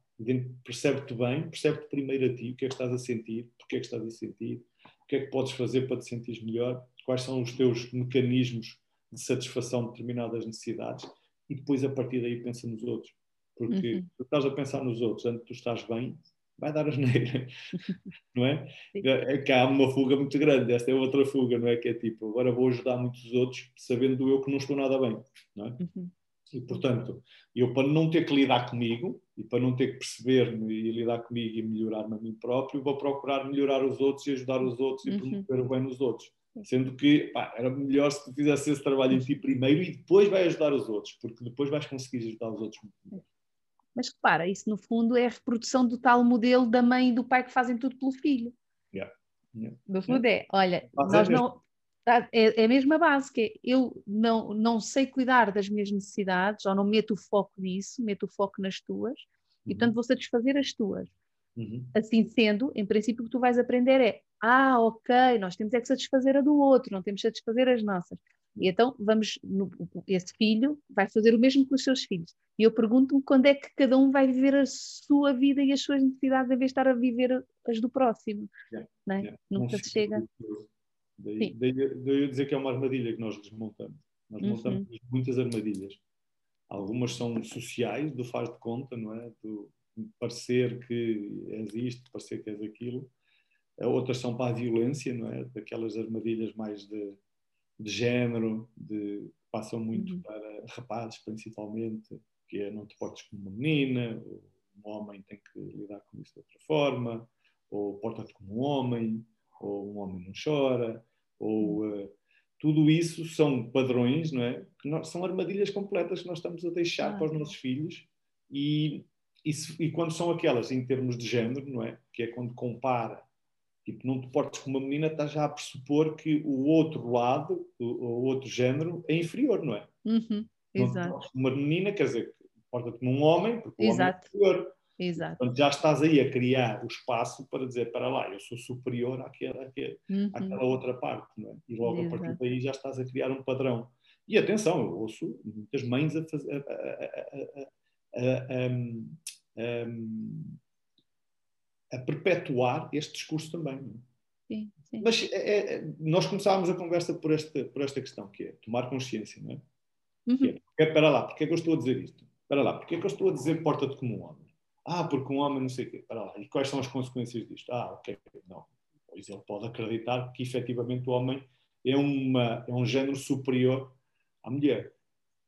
percebe-te bem, percebe-te primeiro a ti, o que é que estás a sentir, porque é que estás a sentir, o que é que podes fazer para te sentir melhor, quais são os teus mecanismos de satisfação de determinadas necessidades e depois a partir daí pensa nos outros. Porque uhum. tu estás a pensar nos outros antes tu estás bem, vai dar asneira, não é? É que há uma fuga muito grande, esta é outra fuga, não é? Que é tipo, agora vou ajudar muitos outros sabendo eu que não estou nada bem, não é? Uhum. E portanto, eu para não ter que lidar comigo e para não ter que perceber-me e lidar comigo e melhorar-me a mim próprio, vou procurar melhorar os outros e ajudar os outros e uhum. promover o bem nos outros. Sendo que pá, era melhor se tu fizesse esse trabalho em ti primeiro e depois vai ajudar os outros, porque depois vais conseguir ajudar os outros muito melhor. Mas repara, isso no fundo é a reprodução do tal modelo da mãe e do pai que fazem tudo pelo filho. Yeah. Yeah. No fundo yeah. é, olha, Mas nós é não. Tá, é, é a mesma base, que é, eu não, não sei cuidar das minhas necessidades, ou não meto o foco nisso, meto o foco nas tuas, uhum. e portanto vou satisfazer as tuas. Uhum. Assim sendo, em princípio, o que tu vais aprender é: ah, ok, nós temos é que satisfazer a do outro, não temos que satisfazer as nossas. E então vamos, no, esse filho vai fazer o mesmo com os seus filhos. E eu pergunto-me quando é que cada um vai viver a sua vida e as suas necessidades, em vez de estar a viver as do próximo. Yeah, não é? yeah. Nunca se chega. Daí, daí, daí eu dizer que é uma armadilha que nós desmontamos. Nós uhum. montamos muitas armadilhas. Algumas são sociais, do faz de conta, não é? Do parecer que és isto, parecer que és aquilo. Outras são para a violência, não é? Daquelas armadilhas mais de de género, de passam muito uhum. para rapazes, principalmente, que é não te portes como uma menina, um homem tem que lidar com isso de outra forma, ou porta-te como um homem, ou um homem não chora, ou uh, tudo isso são padrões, não é? Que nós, são armadilhas completas que nós estamos a deixar ah. para os nossos filhos e, e, se, e, quando são aquelas em termos de género, não é? Que é quando compara, tipo, não te portes como uma menina, estás já a pressupor que o outro lado, o, o outro género, é inferior, não é? Uhum. Exato. Uma menina, quer dizer, porta-te como um homem, porque o Exato. homem é inferior. Exato. Portanto, já estás aí a criar o espaço para dizer, para lá, eu sou superior àquela, àquela, uhum. àquela outra parte, não é? E logo Exato. a partir daí já estás a criar um padrão. E atenção, eu ouço muitas mães a, fazer, a, a, a, perpetuar este discurso também. É? Sim, sim. Mas é, é, nós começámos a conversa por esta, por esta questão, que é tomar consciência, não é? Uhum. É, para lá, porque é que eu estou a dizer isto? Para lá, porque é que eu estou a dizer porta-te como um homem? Ah, porque um homem não sei o quê. Para lá. E quais são as consequências disto? Ah, ok. Não. Pois ele pode acreditar que efetivamente o homem é, uma, é um género superior à mulher.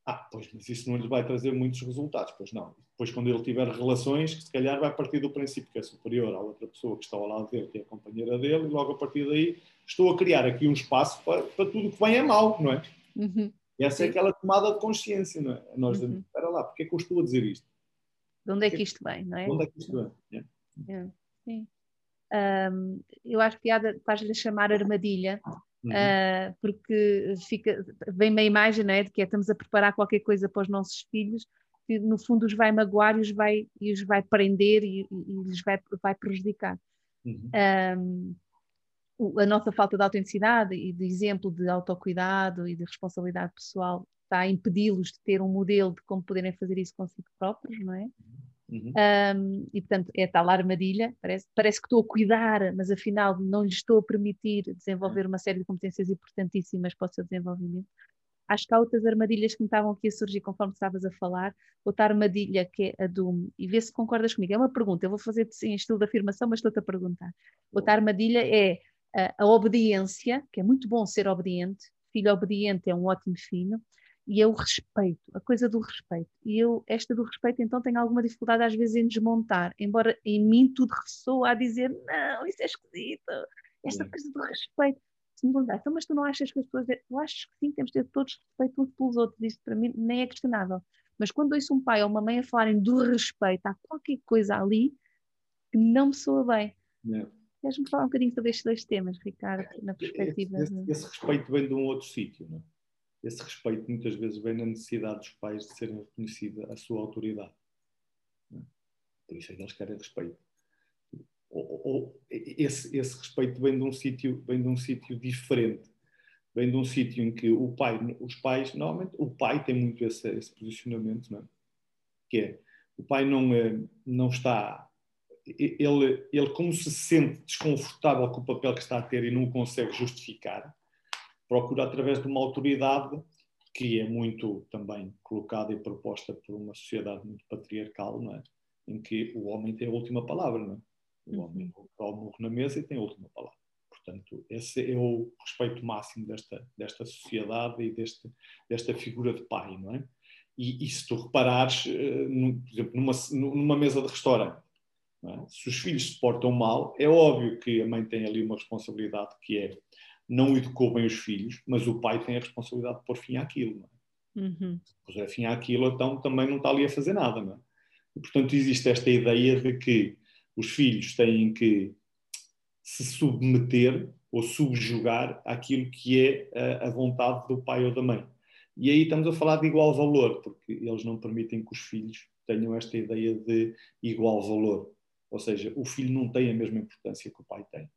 Ah, pois, mas isso não lhe vai trazer muitos resultados. Pois não. Depois, quando ele tiver relações, que se calhar vai partir do princípio que é superior à outra pessoa que está ao lado dele, que é a companheira dele, e logo a partir daí estou a criar aqui um espaço para, para tudo que vem é mau, não é? Uhum. E essa é aquela tomada de consciência, não é? Nós uhum. dizemos, espera lá, porque é que eu estou a dizer isto? De onde é que isto vem, não é? De onde é que isto vem? Yeah. É, sim. Um, eu acho que estás-lhe a chamar armadilha, uhum. uh, porque fica, vem-me a imagem não é, de que é, estamos a preparar qualquer coisa para os nossos filhos, que no fundo os vai magoar e os vai, e os vai prender e, e lhes vai, vai prejudicar. Uhum. Um, a nossa falta de autenticidade e de exemplo de autocuidado e de responsabilidade pessoal está a impedi-los de ter um modelo de como poderem fazer isso consigo próprios, não é? Uhum. Um, e portanto é tal armadilha, parece, parece que estou a cuidar, mas afinal não lhes estou a permitir desenvolver uma série de competências importantíssimas para o seu desenvolvimento. Acho que há outras armadilhas que me estavam aqui a surgir conforme estavas a falar. Outra armadilha que é a do. E vê se concordas comigo. É uma pergunta, eu vou fazer em estilo de afirmação, mas estou-te a perguntar. Outra armadilha é a, a obediência, que é muito bom ser obediente. Filho obediente é um ótimo filho e é o respeito, a coisa do respeito. E eu, esta do respeito, então, tenho alguma dificuldade às vezes em desmontar, embora em mim tudo ressoa a dizer: não, isso é esquisito, esta coisa do respeito. Se me perguntar, então, mas tu não achas que as pessoas. Eu acho que sim, temos de ter todos respeito uns pelos outros, isso para mim nem é questionável. Mas quando ouço um pai ou uma mãe a falarem do respeito, há qualquer coisa ali que não me soa bem. Yeah. Queres-me falar um bocadinho sobre estes dois temas, Ricardo, na perspectiva? Esse, esse, esse respeito vem de um outro sítio, não é? esse respeito muitas vezes vem na necessidade dos pais de serem reconhecida a sua autoridade. É? Por isso é que eles querem respeito. Ou, ou, esse, esse, respeito vem de um sítio vem de um sítio diferente vem de um sítio em que o pai os pais normalmente o pai tem muito esse, esse posicionamento não é? que é o pai não é, não está ele ele como se sente desconfortável com o papel que está a ter e não o consegue justificar procura através de uma autoridade que é muito também colocada e proposta por uma sociedade muito patriarcal, não é? em que o homem tem a última palavra, não é? O uhum. homem o murro na mesa e tem a última palavra. Portanto, esse é o respeito máximo desta, desta sociedade e deste, desta figura de pai, não é? E, e se tu reparares, eh, por exemplo, numa, numa mesa de restaurante, é? se os filhos se portam mal, é óbvio que a mãe tem ali uma responsabilidade que é não educou bem os filhos, mas o pai tem a responsabilidade de pôr fim àquilo. Não é? uhum. Se puser fim àquilo, então também não está ali a fazer nada. Não é? E, portanto, existe esta ideia de que os filhos têm que se submeter ou subjugar àquilo que é a, a vontade do pai ou da mãe. E aí estamos a falar de igual valor, porque eles não permitem que os filhos tenham esta ideia de igual valor. Ou seja, o filho não tem a mesma importância que o pai tem.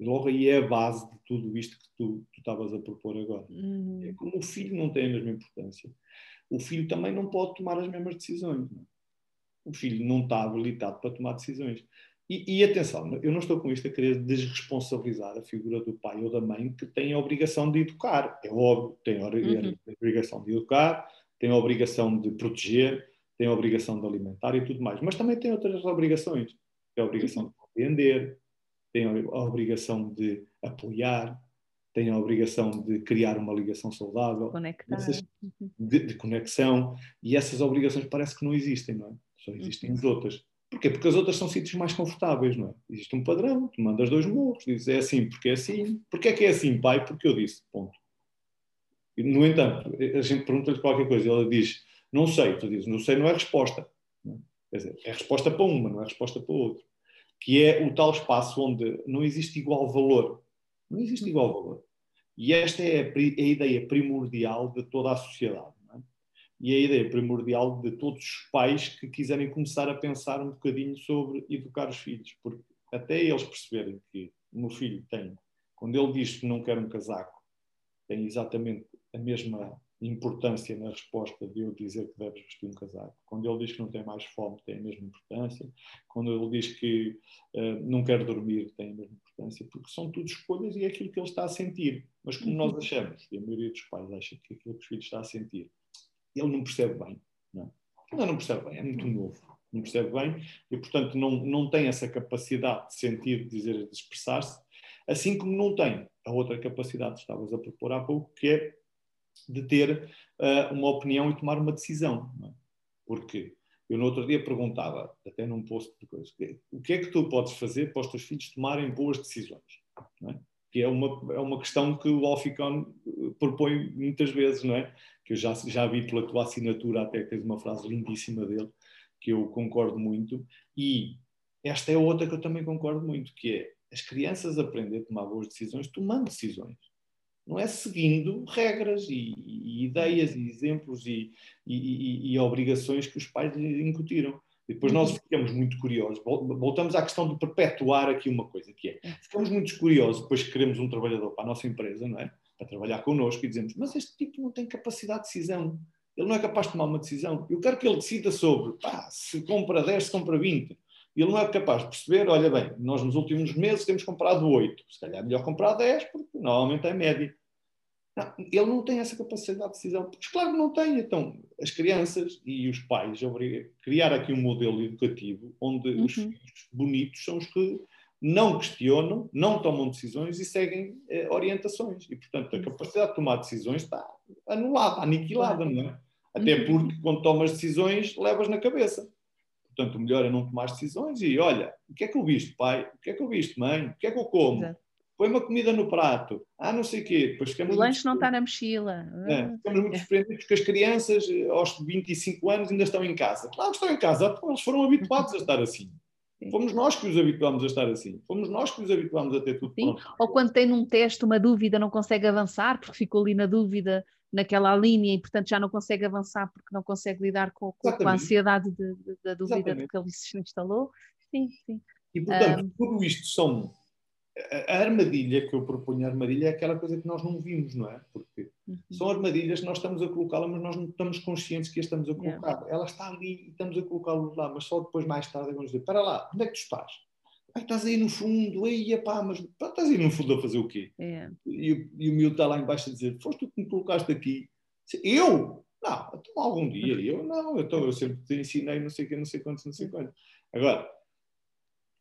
Logo aí é a base de tudo isto que tu estavas a propor agora. Uhum. É como o filho não tem a mesma importância, o filho também não pode tomar as mesmas decisões. Não? É? O filho não está habilitado para tomar decisões. E, e, atenção, eu não estou com isto a querer desresponsabilizar a figura do pai ou da mãe que tem a obrigação de educar. É óbvio, tem a uhum. obrigação de educar, tem a obrigação de proteger, tem a obrigação de alimentar e tudo mais. Mas também tem outras obrigações. Tem a obrigação de compreender, tem a obrigação de apoiar, têm a obrigação de criar uma ligação saudável, essas, uhum. de, de, conexão, e essas obrigações parece que não existem, não é? Só existem uhum. as outras. Porquê? Porque as outras são sítios mais confortáveis, não é? Existe um padrão, tu mandas dois murros, dizes é assim porque é assim. Porquê é que é assim, pai? Porque eu disse, ponto. No entanto, a gente pergunta-lhe qualquer coisa, ela diz, não sei, tu dizes, não sei não é resposta. Não é? Quer dizer, é resposta para uma, não é resposta para outra. Que é o tal espaço onde não existe igual valor. Não existe igual valor. E esta é a, a ideia primordial de toda a sociedade e a ideia primordial de todos os pais que quiserem começar a pensar um bocadinho sobre educar os filhos, porque até eles perceberem que o meu filho tem, quando ele diz que não quer um casaco, tem exatamente a mesma importância na resposta de eu dizer que deves vestir um casaco. Quando ele diz que não tem mais fome, tem a mesma importância. Quando ele diz que uh, não quer dormir, tem a mesma importância, porque são tudo escolhas e é aquilo que ele está a sentir. Mas como nós uhum. achamos, e a maioria dos pais acha que aquilo que os filhos está a sentir ele não percebe bem. Não, ele não percebe bem, é muito novo, não percebe bem e, portanto, não, não tem essa capacidade de sentir, de dizer, de expressar-se, assim como não tem a outra capacidade que estavas a propor há pouco, que é de ter uh, uma opinião e tomar uma decisão. É? Porque eu no outro dia perguntava, até num post de coisas, o que é que tu podes fazer para os teus filhos tomarem boas decisões? É? Que é uma, é uma questão que o Alficon propõe muitas vezes, não é? que eu já, já vi pela tua assinatura, até que tens uma frase lindíssima dele, que eu concordo muito, e esta é outra que eu também concordo muito, que é as crianças aprendem a tomar boas decisões tomando decisões. Não é seguindo regras e, e ideias e exemplos e, e, e, obrigações que os pais lhes incutiram. E depois nós uhum. ficamos muito curiosos. Voltamos à questão de perpetuar aqui uma coisa, que é, ficamos muito curiosos depois que queremos um trabalhador para a nossa empresa, não é? a trabalhar connosco e dizemos: Mas este tipo não tem capacidade de decisão, ele não é capaz de tomar uma decisão. Eu quero que ele decida sobre pá, se compra 10, se compra 20. Ele não é capaz de perceber: olha bem, nós nos últimos meses temos comprado 8, se calhar é melhor comprar 10, porque normalmente é média. Não, ele não tem essa capacidade de decisão, porque claro que não tem. Então, as crianças e os pais obrigam criar aqui um modelo educativo onde uhum. os filhos bonitos são os que não questionam, não tomam decisões e seguem eh, orientações. E, portanto, a capacidade de tomar decisões está anulada, aniquilada, não é? Até uhum. porque, quando tomas decisões, levas na cabeça. Portanto, o melhor é não tomar decisões e, olha, o que é que eu visto, pai? O que é que eu visto, mãe? O que é que eu como? Exato. Põe uma comida no prato. Ah, não sei o quê. Ficamos o lanche não está na mochila. É, ficamos muito surpreendidos porque as crianças, aos 25 anos, ainda estão em casa. Claro que estão em casa, eles foram habituados a estar assim. Fomos nós que os habituámos a estar assim. Fomos nós que os habituámos a ter tudo Sim. pronto. Ou quando tem num teste uma dúvida, não consegue avançar porque ficou ali na dúvida, naquela linha, e portanto já não consegue avançar porque não consegue lidar com, com a ansiedade de, de, da dúvida que ele se instalou. Sim, sim. E portanto, um... tudo isto são a armadilha que eu proponho, a armadilha é aquela coisa que nós não vimos, não é? Porque uhum. são armadilhas que nós estamos a colocá-la, mas nós não estamos conscientes que a estamos a colocar. Yeah. Ela está ali e estamos a colocá-la lá, mas só depois, mais tarde, vamos dizer: para lá, onde é que tu estás? Ai, estás aí no fundo, aí, pá, mas pá, estás aí no fundo a fazer o quê? Yeah. E, e, o miúdo está lá embaixo a dizer: foste tu que me colocaste aqui. Eu? Não, então algum dia, eu não, então eu sempre te ensinei não sei o que, não sei quantos, não sei quantos. Agora,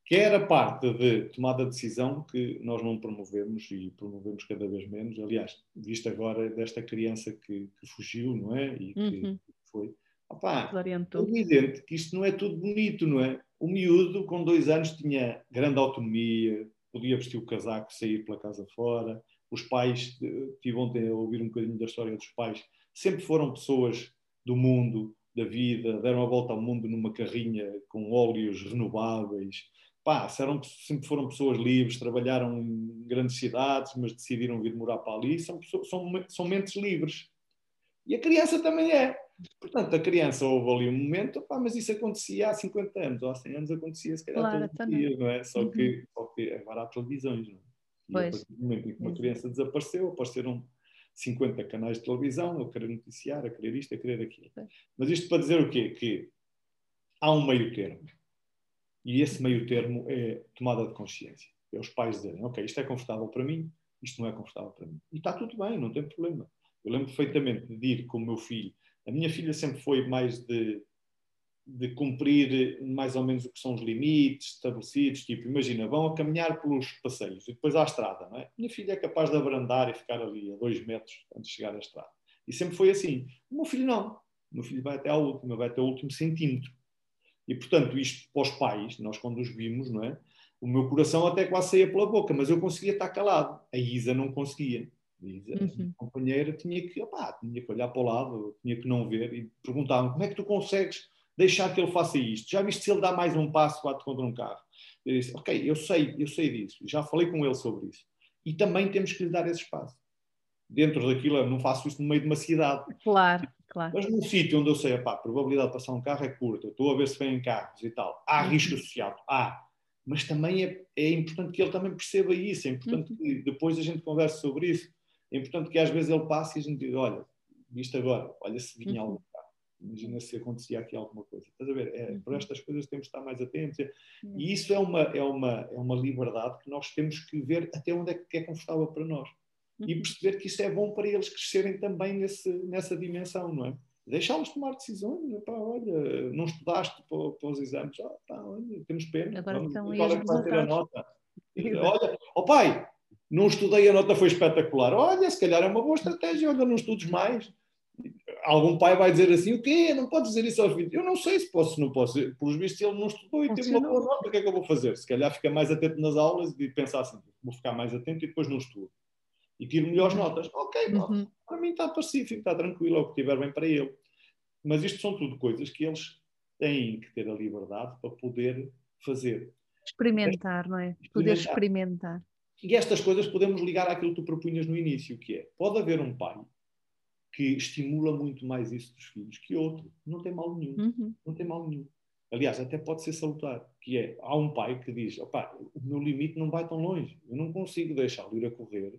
quer a parte de tomada de decisão que nós não promovemos e promovemos cada vez menos. Aliás, visto agora desta criança que, que fugiu, não é? E que, uhum. foi. Opá, é evidente que isto não é tudo bonito, não é? O miúdo, com dois anos, tinha grande autonomia, podia vestir o casaco, sair pela casa fora. Os pais, tive ontem a ouvir um bocadinho da história dos pais, sempre foram pessoas do mundo, da vida, deram a volta ao mundo numa carrinha com óleos renováveis, pá, sempre foram pessoas livres, trabalharam em grandes cidades, mas decidiram vir morar para ali, são, são, são mentes livres. E a criança também é. Portanto, a criança houve ali um momento, pá, mas isso acontecia há 50 anos, ou há 100 anos acontecia, se calhar claro, todos os dias, não é? Só, uhum. que, só que agora há televisões, não é? E pois. a partir do momento em que uma criança desapareceu, apareceram 50 canais de televisão a querer noticiar, a querer isto, a querer aquilo. Mas isto para dizer o quê? Que há um meio termo e esse meio termo é tomada de consciência. É os pais dizerem, ok, isto é confortável para mim, isto não é confortável para mim. E está tudo bem, não tem problema. Eu lembro perfeitamente de ir com o meu filho. A minha filha sempre foi mais de, de cumprir mais ou menos o que são os limites estabelecidos. Tipo, imagina, vão a caminhar pelos passeios e depois à estrada, não é? Minha filha é capaz de abrandar e ficar ali a dois metros antes de chegar à estrada. E sempre foi assim. O meu filho não. O meu filho vai até ao último, vai até ao último centímetro. E, portanto, isto para os pais, nós quando os vimos, não é? O meu coração até quase saía pela boca, mas eu conseguia estar calado. A Isa não conseguia. A Isa, uhum. a minha companheira, tinha que, opá, tinha que olhar para o lado, tinha que não ver e perguntavam como é que tu consegues deixar que ele faça isto? Já viste se ele dá mais um passo, bate contra um carro? Eu disse, ok, eu sei, eu sei disso, já falei com ele sobre isso. E também temos que lhe dar esse espaço. Dentro daquilo, não faço isso no meio de uma cidade. Claro, claro. Mas num sítio onde eu sei, a probabilidade de passar um carro é curta, estou a ver se vêm carros e tal. Há uhum. risco associado? Há. Mas também é, é, importante que ele também perceba isso, é importante uhum. que depois a gente converse sobre isso. É importante que às vezes ele passe e a gente diga, olha, visto agora, olha se vinha uhum. algo Imagina se acontecia aqui alguma coisa. Estás a ver? É, por uhum. estas coisas temos de estar mais atentos. E isso é uma, é, uma, é uma liberdade que nós temos que ver até onde é que é confortável para nós. E uhum. perceber que isso é bom para eles crescerem também nesse, nessa dimensão, não é? Deixá-los tomar decisões. Pá, olha, não estudaste para, para os exames. Ah, pá, olha, temos pena. Agora Vamos, estão qual é que vai ter a nota? olha, ó oh pai, não estudei, a nota foi espetacular. Olha, se calhar é uma boa estratégia. Olha, não estudes mais algum pai vai dizer assim: o quê? Não pode dizer isso ao filho. Eu não sei se posso, se não posso. Pelos vistos, ele não estudou e teve uma boa nota. O que é que eu vou fazer? Se calhar fica mais atento nas aulas e pensar assim: vou ficar mais atento e depois não estudo. E tiro melhores uhum. notas. Ok, uhum. para mim está pacífico, está tranquilo, é o que estiver bem para ele. Mas isto são tudo coisas que eles têm que ter a liberdade para poder fazer. Experimentar, não é? Experimentar. Poder experimentar. E estas coisas podemos ligar àquilo que tu propunhas no início, que é, pode haver um pai que estimula muito mais isso dos filhos que outro. Não tem mal nenhum. Uhum. Não tem mal nenhum. Aliás, até pode ser salutar, que é, há um pai que diz, opá, o meu limite não vai tão longe, eu não consigo deixá-lo ir a correr,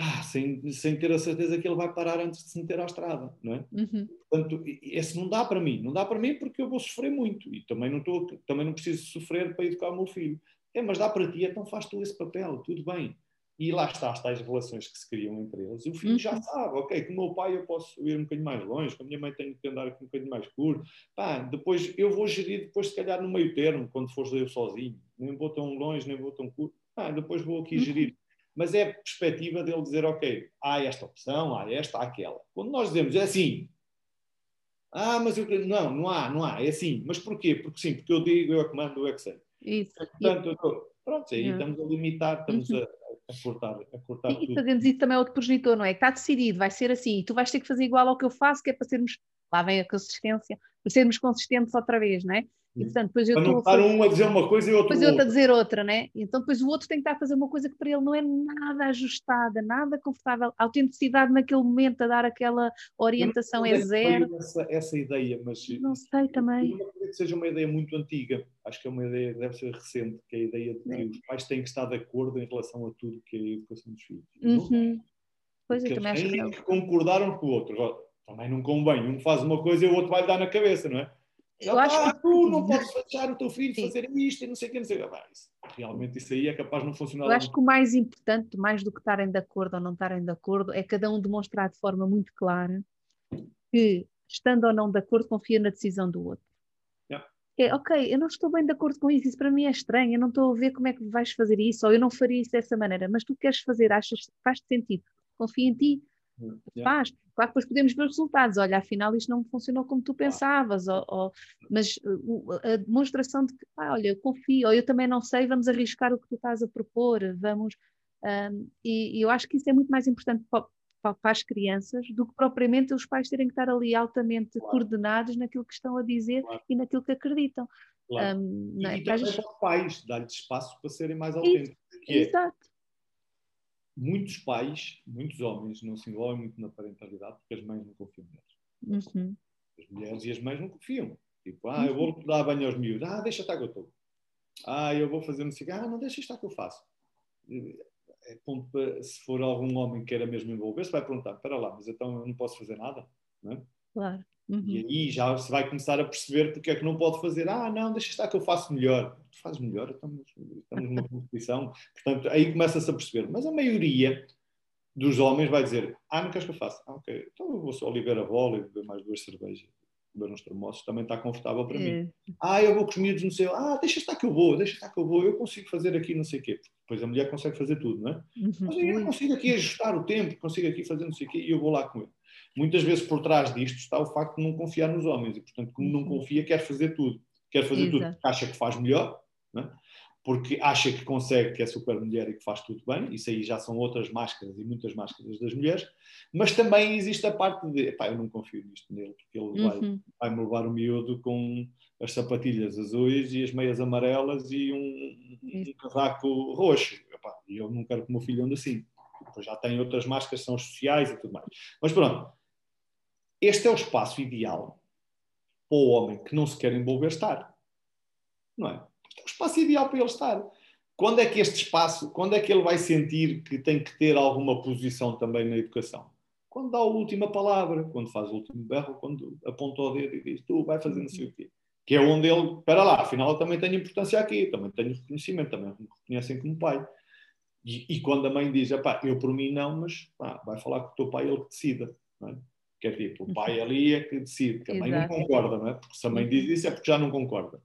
ah, sem, sem ter a certeza que ele vai parar antes de se meter à estrada, não é? Uhum. Portanto, esse não dá para mim, não dá para mim porque eu vou sofrer muito e também não, tô, também não preciso sofrer para educar o meu filho. É, mas dá para ti, então faz tu esse papel, tudo bem. E lá está as tais relações que se criam entre eles. O filho já uhum. sabe, ok, com o meu pai eu posso ir um bocadinho mais longe, com a minha mãe tenho que andar aqui um bocadinho mais curto. Pá, depois eu vou gerir, depois se calhar no meio termo, quando fores eu sozinho. Nem vou tão longe, nem vou tão curto. Pá, depois vou aqui uhum. gerir. Mas é a perspectiva dele dizer, ok, há esta opção, há esta, há aquela. Quando nós dizemos, é assim, ah, mas eu não, não há, não há, é assim. Mas porquê? Porque sim, porque eu digo, eu é que mando, eu é que sei. Isso. Portanto, tô, pronto, aí estamos a limitar, estamos uhum. a a cortar, a cortar e, tudo. E fazemos isso também ao outro progenitor, não é? Que está decidido, vai ser assim, e tu vais ter que fazer igual ao que eu faço, que é para sermos, lá vem a consistência, para sermos consistentes outra vez, não é? E, portanto, depois eu para não estar um a dizer uma coisa e outro depois outro a dizer outra, né? Então depois o outro tem que estar a fazer uma coisa que para ele não é nada ajustada, nada confortável. A autenticidade naquele momento, a dar aquela orientação é zero. Essa, essa ideia, mas não sei também. Não acredito que seja uma ideia muito antiga. Acho que é uma ideia que deve ser recente, que é a ideia de que é. os pais têm que estar de acordo em relação a tudo que é a educação dos filhos. Uhum. Pois eu também acho que, que concordar com o outro. Também não convém. Um faz uma coisa e o outro vai lhe dar na cabeça, não é? Eu ah, acho que tu não podes deixar o teu filho Sim. fazer isto e não sei o que, não sei o que. realmente isso aí é capaz de não funcionar. Eu acho que o mais importante, mais do que estarem de acordo ou não estarem de acordo, é cada um demonstrar de forma muito clara que, estando ou não de acordo, confia na decisão do outro. Yeah. É, ok, eu não estou bem de acordo com isso, isso para mim é estranho, eu não estou a ver como é que vais fazer isso, ou eu não faria isso dessa maneira, mas tu queres fazer, achas que faz sentido, confia em ti. Faz. Claro que depois podemos ver os resultados. Olha, afinal isto não funcionou como tu pensavas. Ou, ou, mas uh, a demonstração de que, ah, olha, eu confio, ou eu também não sei, vamos arriscar o que tu estás a propor, vamos. Um, e, e, eu acho que isso é muito mais importante para, para, as crianças do que propriamente os pais terem que estar ali altamente claro. coordenados naquilo que estão a dizer claro. e naquilo que acreditam. Claro. Um, e, é? e também para os pais, dar-lhes espaço para serem mais autênticos. É Exato muitos pais, muitos homens, não se envolvem muito na parentalidade porque as mães não confiam neles. Uhum. As mulheres e as mães não confiam. Tipo, ah, eu vou uhum. dar banho aos miúdos. Ah, deixa estar que eu estou. Ah, eu vou fazer um cigarro. Ah, não, deixa estar que eu faço. É ponto para, se for algum homem que queira mesmo envolver-se, vai perguntar, para lá, mas então eu não posso fazer nada? Não é? Claro. Uhum. E aí já se vai começar a perceber porque é que não pode fazer. Ah, não, deixa estar que eu faço melhor. Tu fazes melhor, estamos, estamos numa competição. Portanto, aí começa-se a perceber. Mas a maioria dos homens vai dizer: Ah, não queres que eu faça? Ah, ok, então eu vou só ver a bola e beber mais duas cervejas. beber uns termossos, também está confortável para é. mim. Ah, eu vou com os miúdos, não sei, ah, deixa estar que eu vou, deixa estar que eu vou, eu consigo fazer aqui não sei o quê. Depois a mulher consegue fazer tudo, não é? Uhum. Mas eu consigo aqui ajustar o tempo, consigo aqui fazer não sei o quê, e eu vou lá com ele. Muitas vezes por trás disto está o facto de não confiar nos homens, e portanto, como não uhum. confia, quer fazer tudo. Quer fazer Exato. tudo porque acha que faz melhor, não é? porque acha que consegue, que é super mulher e que faz tudo bem, isso aí já são outras máscaras e muitas máscaras das mulheres, mas também existe a parte de, pá, eu não confio nisto nele, porque ele uhum. vai, vai-me levar o miúdo com as sapatilhas azuis e as meias amarelas e um, um casaco roxo, Epá, e eu não quero que o meu filho ande assim. Depois já tem outras máscaras, são sociais e tudo mais. Mas pronto, este é o espaço ideal para o homem que não se quer envolver estar. Não é? é o espaço ideal para ele estar. Quando é que este espaço, quando é que ele vai sentir que tem que ter alguma posição também na educação? Quando dá a última palavra, quando faz o último berro, quando aponta o dedo e diz tu vai fazer não sei o quê. Que é onde ele, espera lá, afinal também tenho importância aqui, também tenho reconhecimento, também me reconhecem como pai. E, e quando a mãe diz, eu por mim não, mas pá, vai falar com o teu pai, ele que decida. Não é? Que é tipo, o pai ali é que decide, que a mãe Exato. não concorda, não é? Porque se a mãe diz isso é porque já não concorda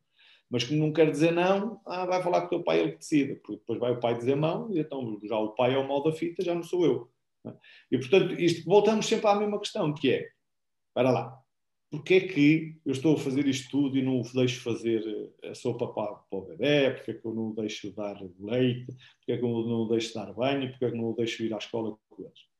mas que não quer dizer não, ah, vai falar com o teu pai, ele que decida, porque depois vai o pai dizer não, e então já o pai é o mal da fita, já não sou eu. É? E portanto, isto, voltamos sempre à mesma questão, que é, para lá, porque é que eu estou a fazer isto tudo e não o deixo fazer a sopa para, para o bebê, porque é que eu não o deixo dar leite, porque é que eu não o deixo dar banho, porque é que não o deixo ir à escola com eles.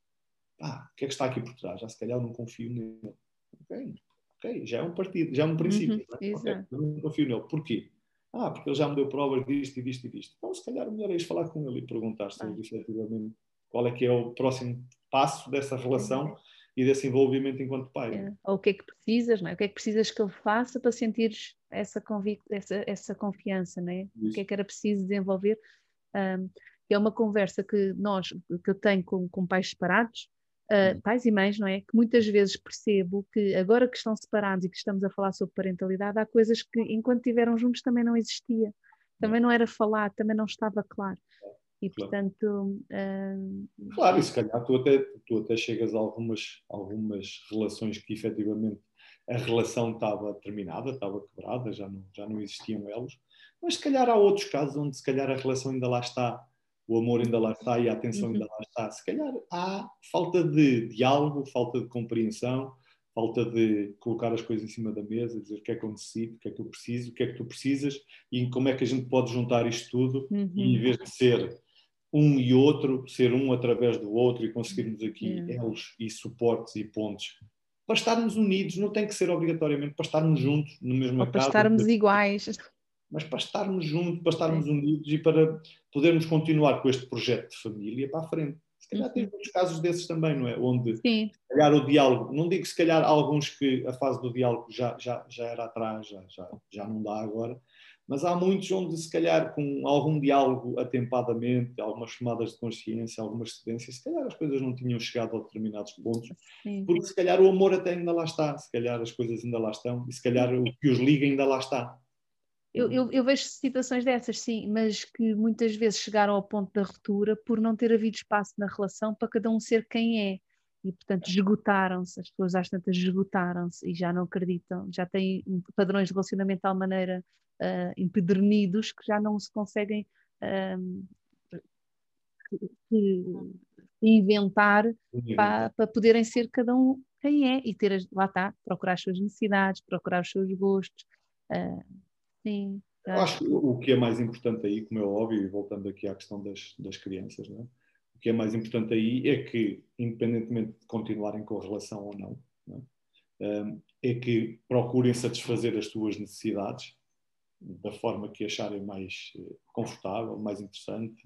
Ah, o que é que está aqui por trás? Já se calhar eu não confio nele. Okay? Ok, já é um partido, já é um princípio. Uhum, né? okay, não confio nele. Porquê? Ah, porque ele já me deu provas disto e disto e disto. Então, se calhar, melhor é ir falar com ele e perguntar se ah. efetivamente qual é que é o próximo passo dessa relação e desse envolvimento enquanto pai. É. Ou o que é que precisas, não é? O que é que precisas que ele faça para sentires essa, convic essa, essa confiança, não é? O que é que era preciso desenvolver? Um, é uma conversa que nós, que eu tenho com, com pais separados, uh, pais e mães, não é? Que muitas vezes percebo que agora que estão separados e que estamos a falar sobre parentalidade, há coisas que enquanto estiveram juntos também não existia, também não era falado, também não estava claro. E portanto. Uh... Claro, e se calhar tu até, tu até chegas a algumas, algumas relações que efetivamente a relação estava terminada, estava quebrada, já não, já não existiam elos, mas se calhar há outros casos onde se calhar a relação ainda lá está o amor ainda lá está e a atenção uhum. ainda lá está. Se calhar há falta de diálogo, falta de compreensão, falta de colocar as coisas em cima da mesa, dizer o que é que eu necessito, o que é que eu preciso, o que é que tu precisas e como é que a gente pode juntar isto tudo uhum. e em vez de ser um e outro, ser um através do outro e conseguirmos aqui uhum. elos e suportes e pontos para estarmos unidos, não tem que ser obrigatoriamente para estarmos juntos no mesmo Ou para estarmos iguais mas para estarmos juntos, para estarmos unidos e para podermos continuar com este projeto de família para a frente. Se calhar uhum. tem muitos casos desses também, não é? Onde, Sim. se calhar, o diálogo, não digo se calhar alguns que a fase do diálogo já, já, já era atrás, já, já, já não dá agora, mas há muitos onde, se calhar, com algum diálogo atempadamente, algumas chamadas de consciência, algumas cedências, se calhar as coisas não tinham chegado a determinados pontos, Sim. porque se calhar o amor até ainda lá está, se calhar as coisas ainda lá estão, e se calhar o que os liga ainda lá está. Eu, eu, eu, vejo situações dessas, sim, mas que muitas vezes chegaram ao ponto da ruptura por não ter havido espaço na relação para cada um ser quem é. E, portanto, esgotaram-se, as pessoas às tantas esgotaram-se e já não acreditam, já têm padrões de relacionamento de tal maneira uh, empedernidos que já não se conseguem inventar para, para poderem ser cada um quem é e ter, lá está, procurar as suas necessidades, procurar os seus gostos. Uh, Sim. Eu acho que o que é mais importante aí, como é óbvio, e voltando aqui à questão das, das crianças, é? o que é mais importante aí é que, independentemente de continuarem com a relação ou não, é? é que procurem satisfazer as suas necessidades da forma que acharem mais eh, confortável, mais interessante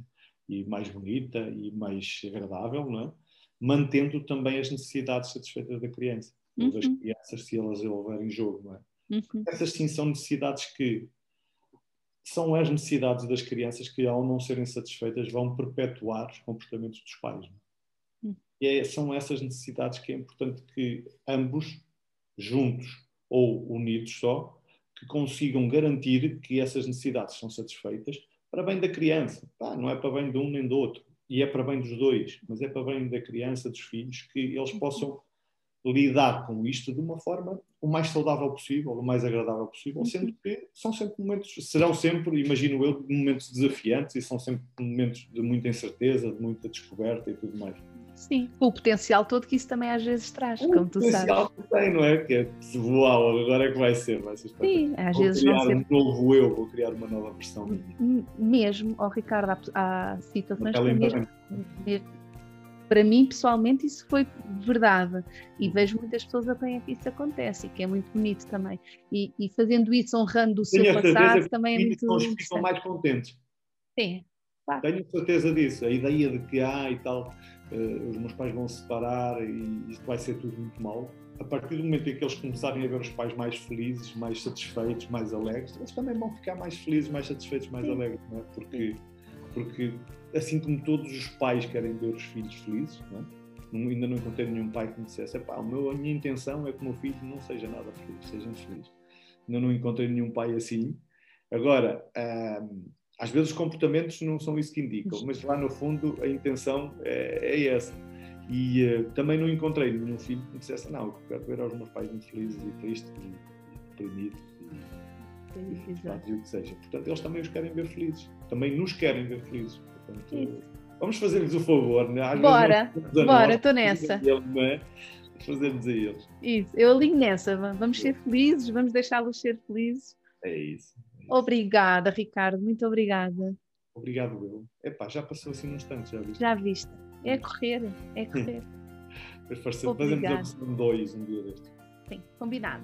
e mais bonita e mais agradável, é? mantendo também as necessidades satisfeitas da criança, uhum. das crianças, se elas houverem jogo. Não é? Uhum. Essas sim são necessidades que são as necessidades das crianças que, ao não serem satisfeitas, vão perpetuar os comportamentos dos pais. Uhum. E é, são essas necessidades que é importante que ambos, juntos ou unidos só, que consigam garantir que essas necessidades são satisfeitas para bem da criança. não é para bem de um nem do outro. E é para bem dos dois, mas é para bem da criança, dos filhos, que eles uhum. possam lidar com isto de uma forma o mais saudável possível, o mais agradável possível, sendo que são sempre momentos, serão sempre, imagino eu, momentos desafiantes e são sempre momentos de muita incerteza, de muita descoberta e tudo mais. Sim, o potencial todo que isso também às vezes traz, o como tu sabes. O potencial que tem, não é? Que é, uau, agora é que vai ser, vai ser Sim, às vou vezes criar vão ser... um novo eu, vou criar uma nova versão. Mesmo, ó oh, Ricardo, há, há situações que mesmo, mesmo, para mim, pessoalmente, isso foi verdade. E vejo muitas pessoas a quem isso acontece, e que é muito bonito também. E, e fazendo isso, honrando o seu passado, também é muito. ficam mais contentes. Sim. Claro. Tenho certeza disso. A ideia de que ah, e tal, uh, os meus pais vão se separar e isto vai ser tudo muito mal. A partir do momento em que eles começarem a ver os pais mais felizes, mais satisfeitos, mais alegres, eles também vão ficar mais felizes, mais satisfeitos, mais Sim. alegres, não é? Porque, porque assim como todos os pais querem ver os filhos felizes, não é? não, ainda não encontrei nenhum pai que me dissesse: a minha intenção é que o meu filho não seja nada feliz, seja infeliz. Ainda não encontrei nenhum pai assim. Agora, às vezes os comportamentos não são isso que indicam, mas lá no fundo a intenção é, é essa. E uh, também não encontrei nenhum filho que me dissesse: não, eu quero ver os meus pais muito felizes e tristes e deprimidos. E, e, e o que seja. Portanto, eles também os querem ver felizes. Também nos querem ver felizes. Portanto, vamos fazer-lhes o favor, né? Às bora, bora, estou nessa. é? Fazermos a eles. Isso, eu alinho nessa. Vamos ser felizes, vamos deixá-los ser felizes. É isso. É isso. Obrigada, Ricardo, muito obrigada. Obrigado, eu. Epá, já passou assim um instante, já viste? Já viste. É correr, é correr. Depois fazemos a versão 2 um dia deste. Sim, combinado.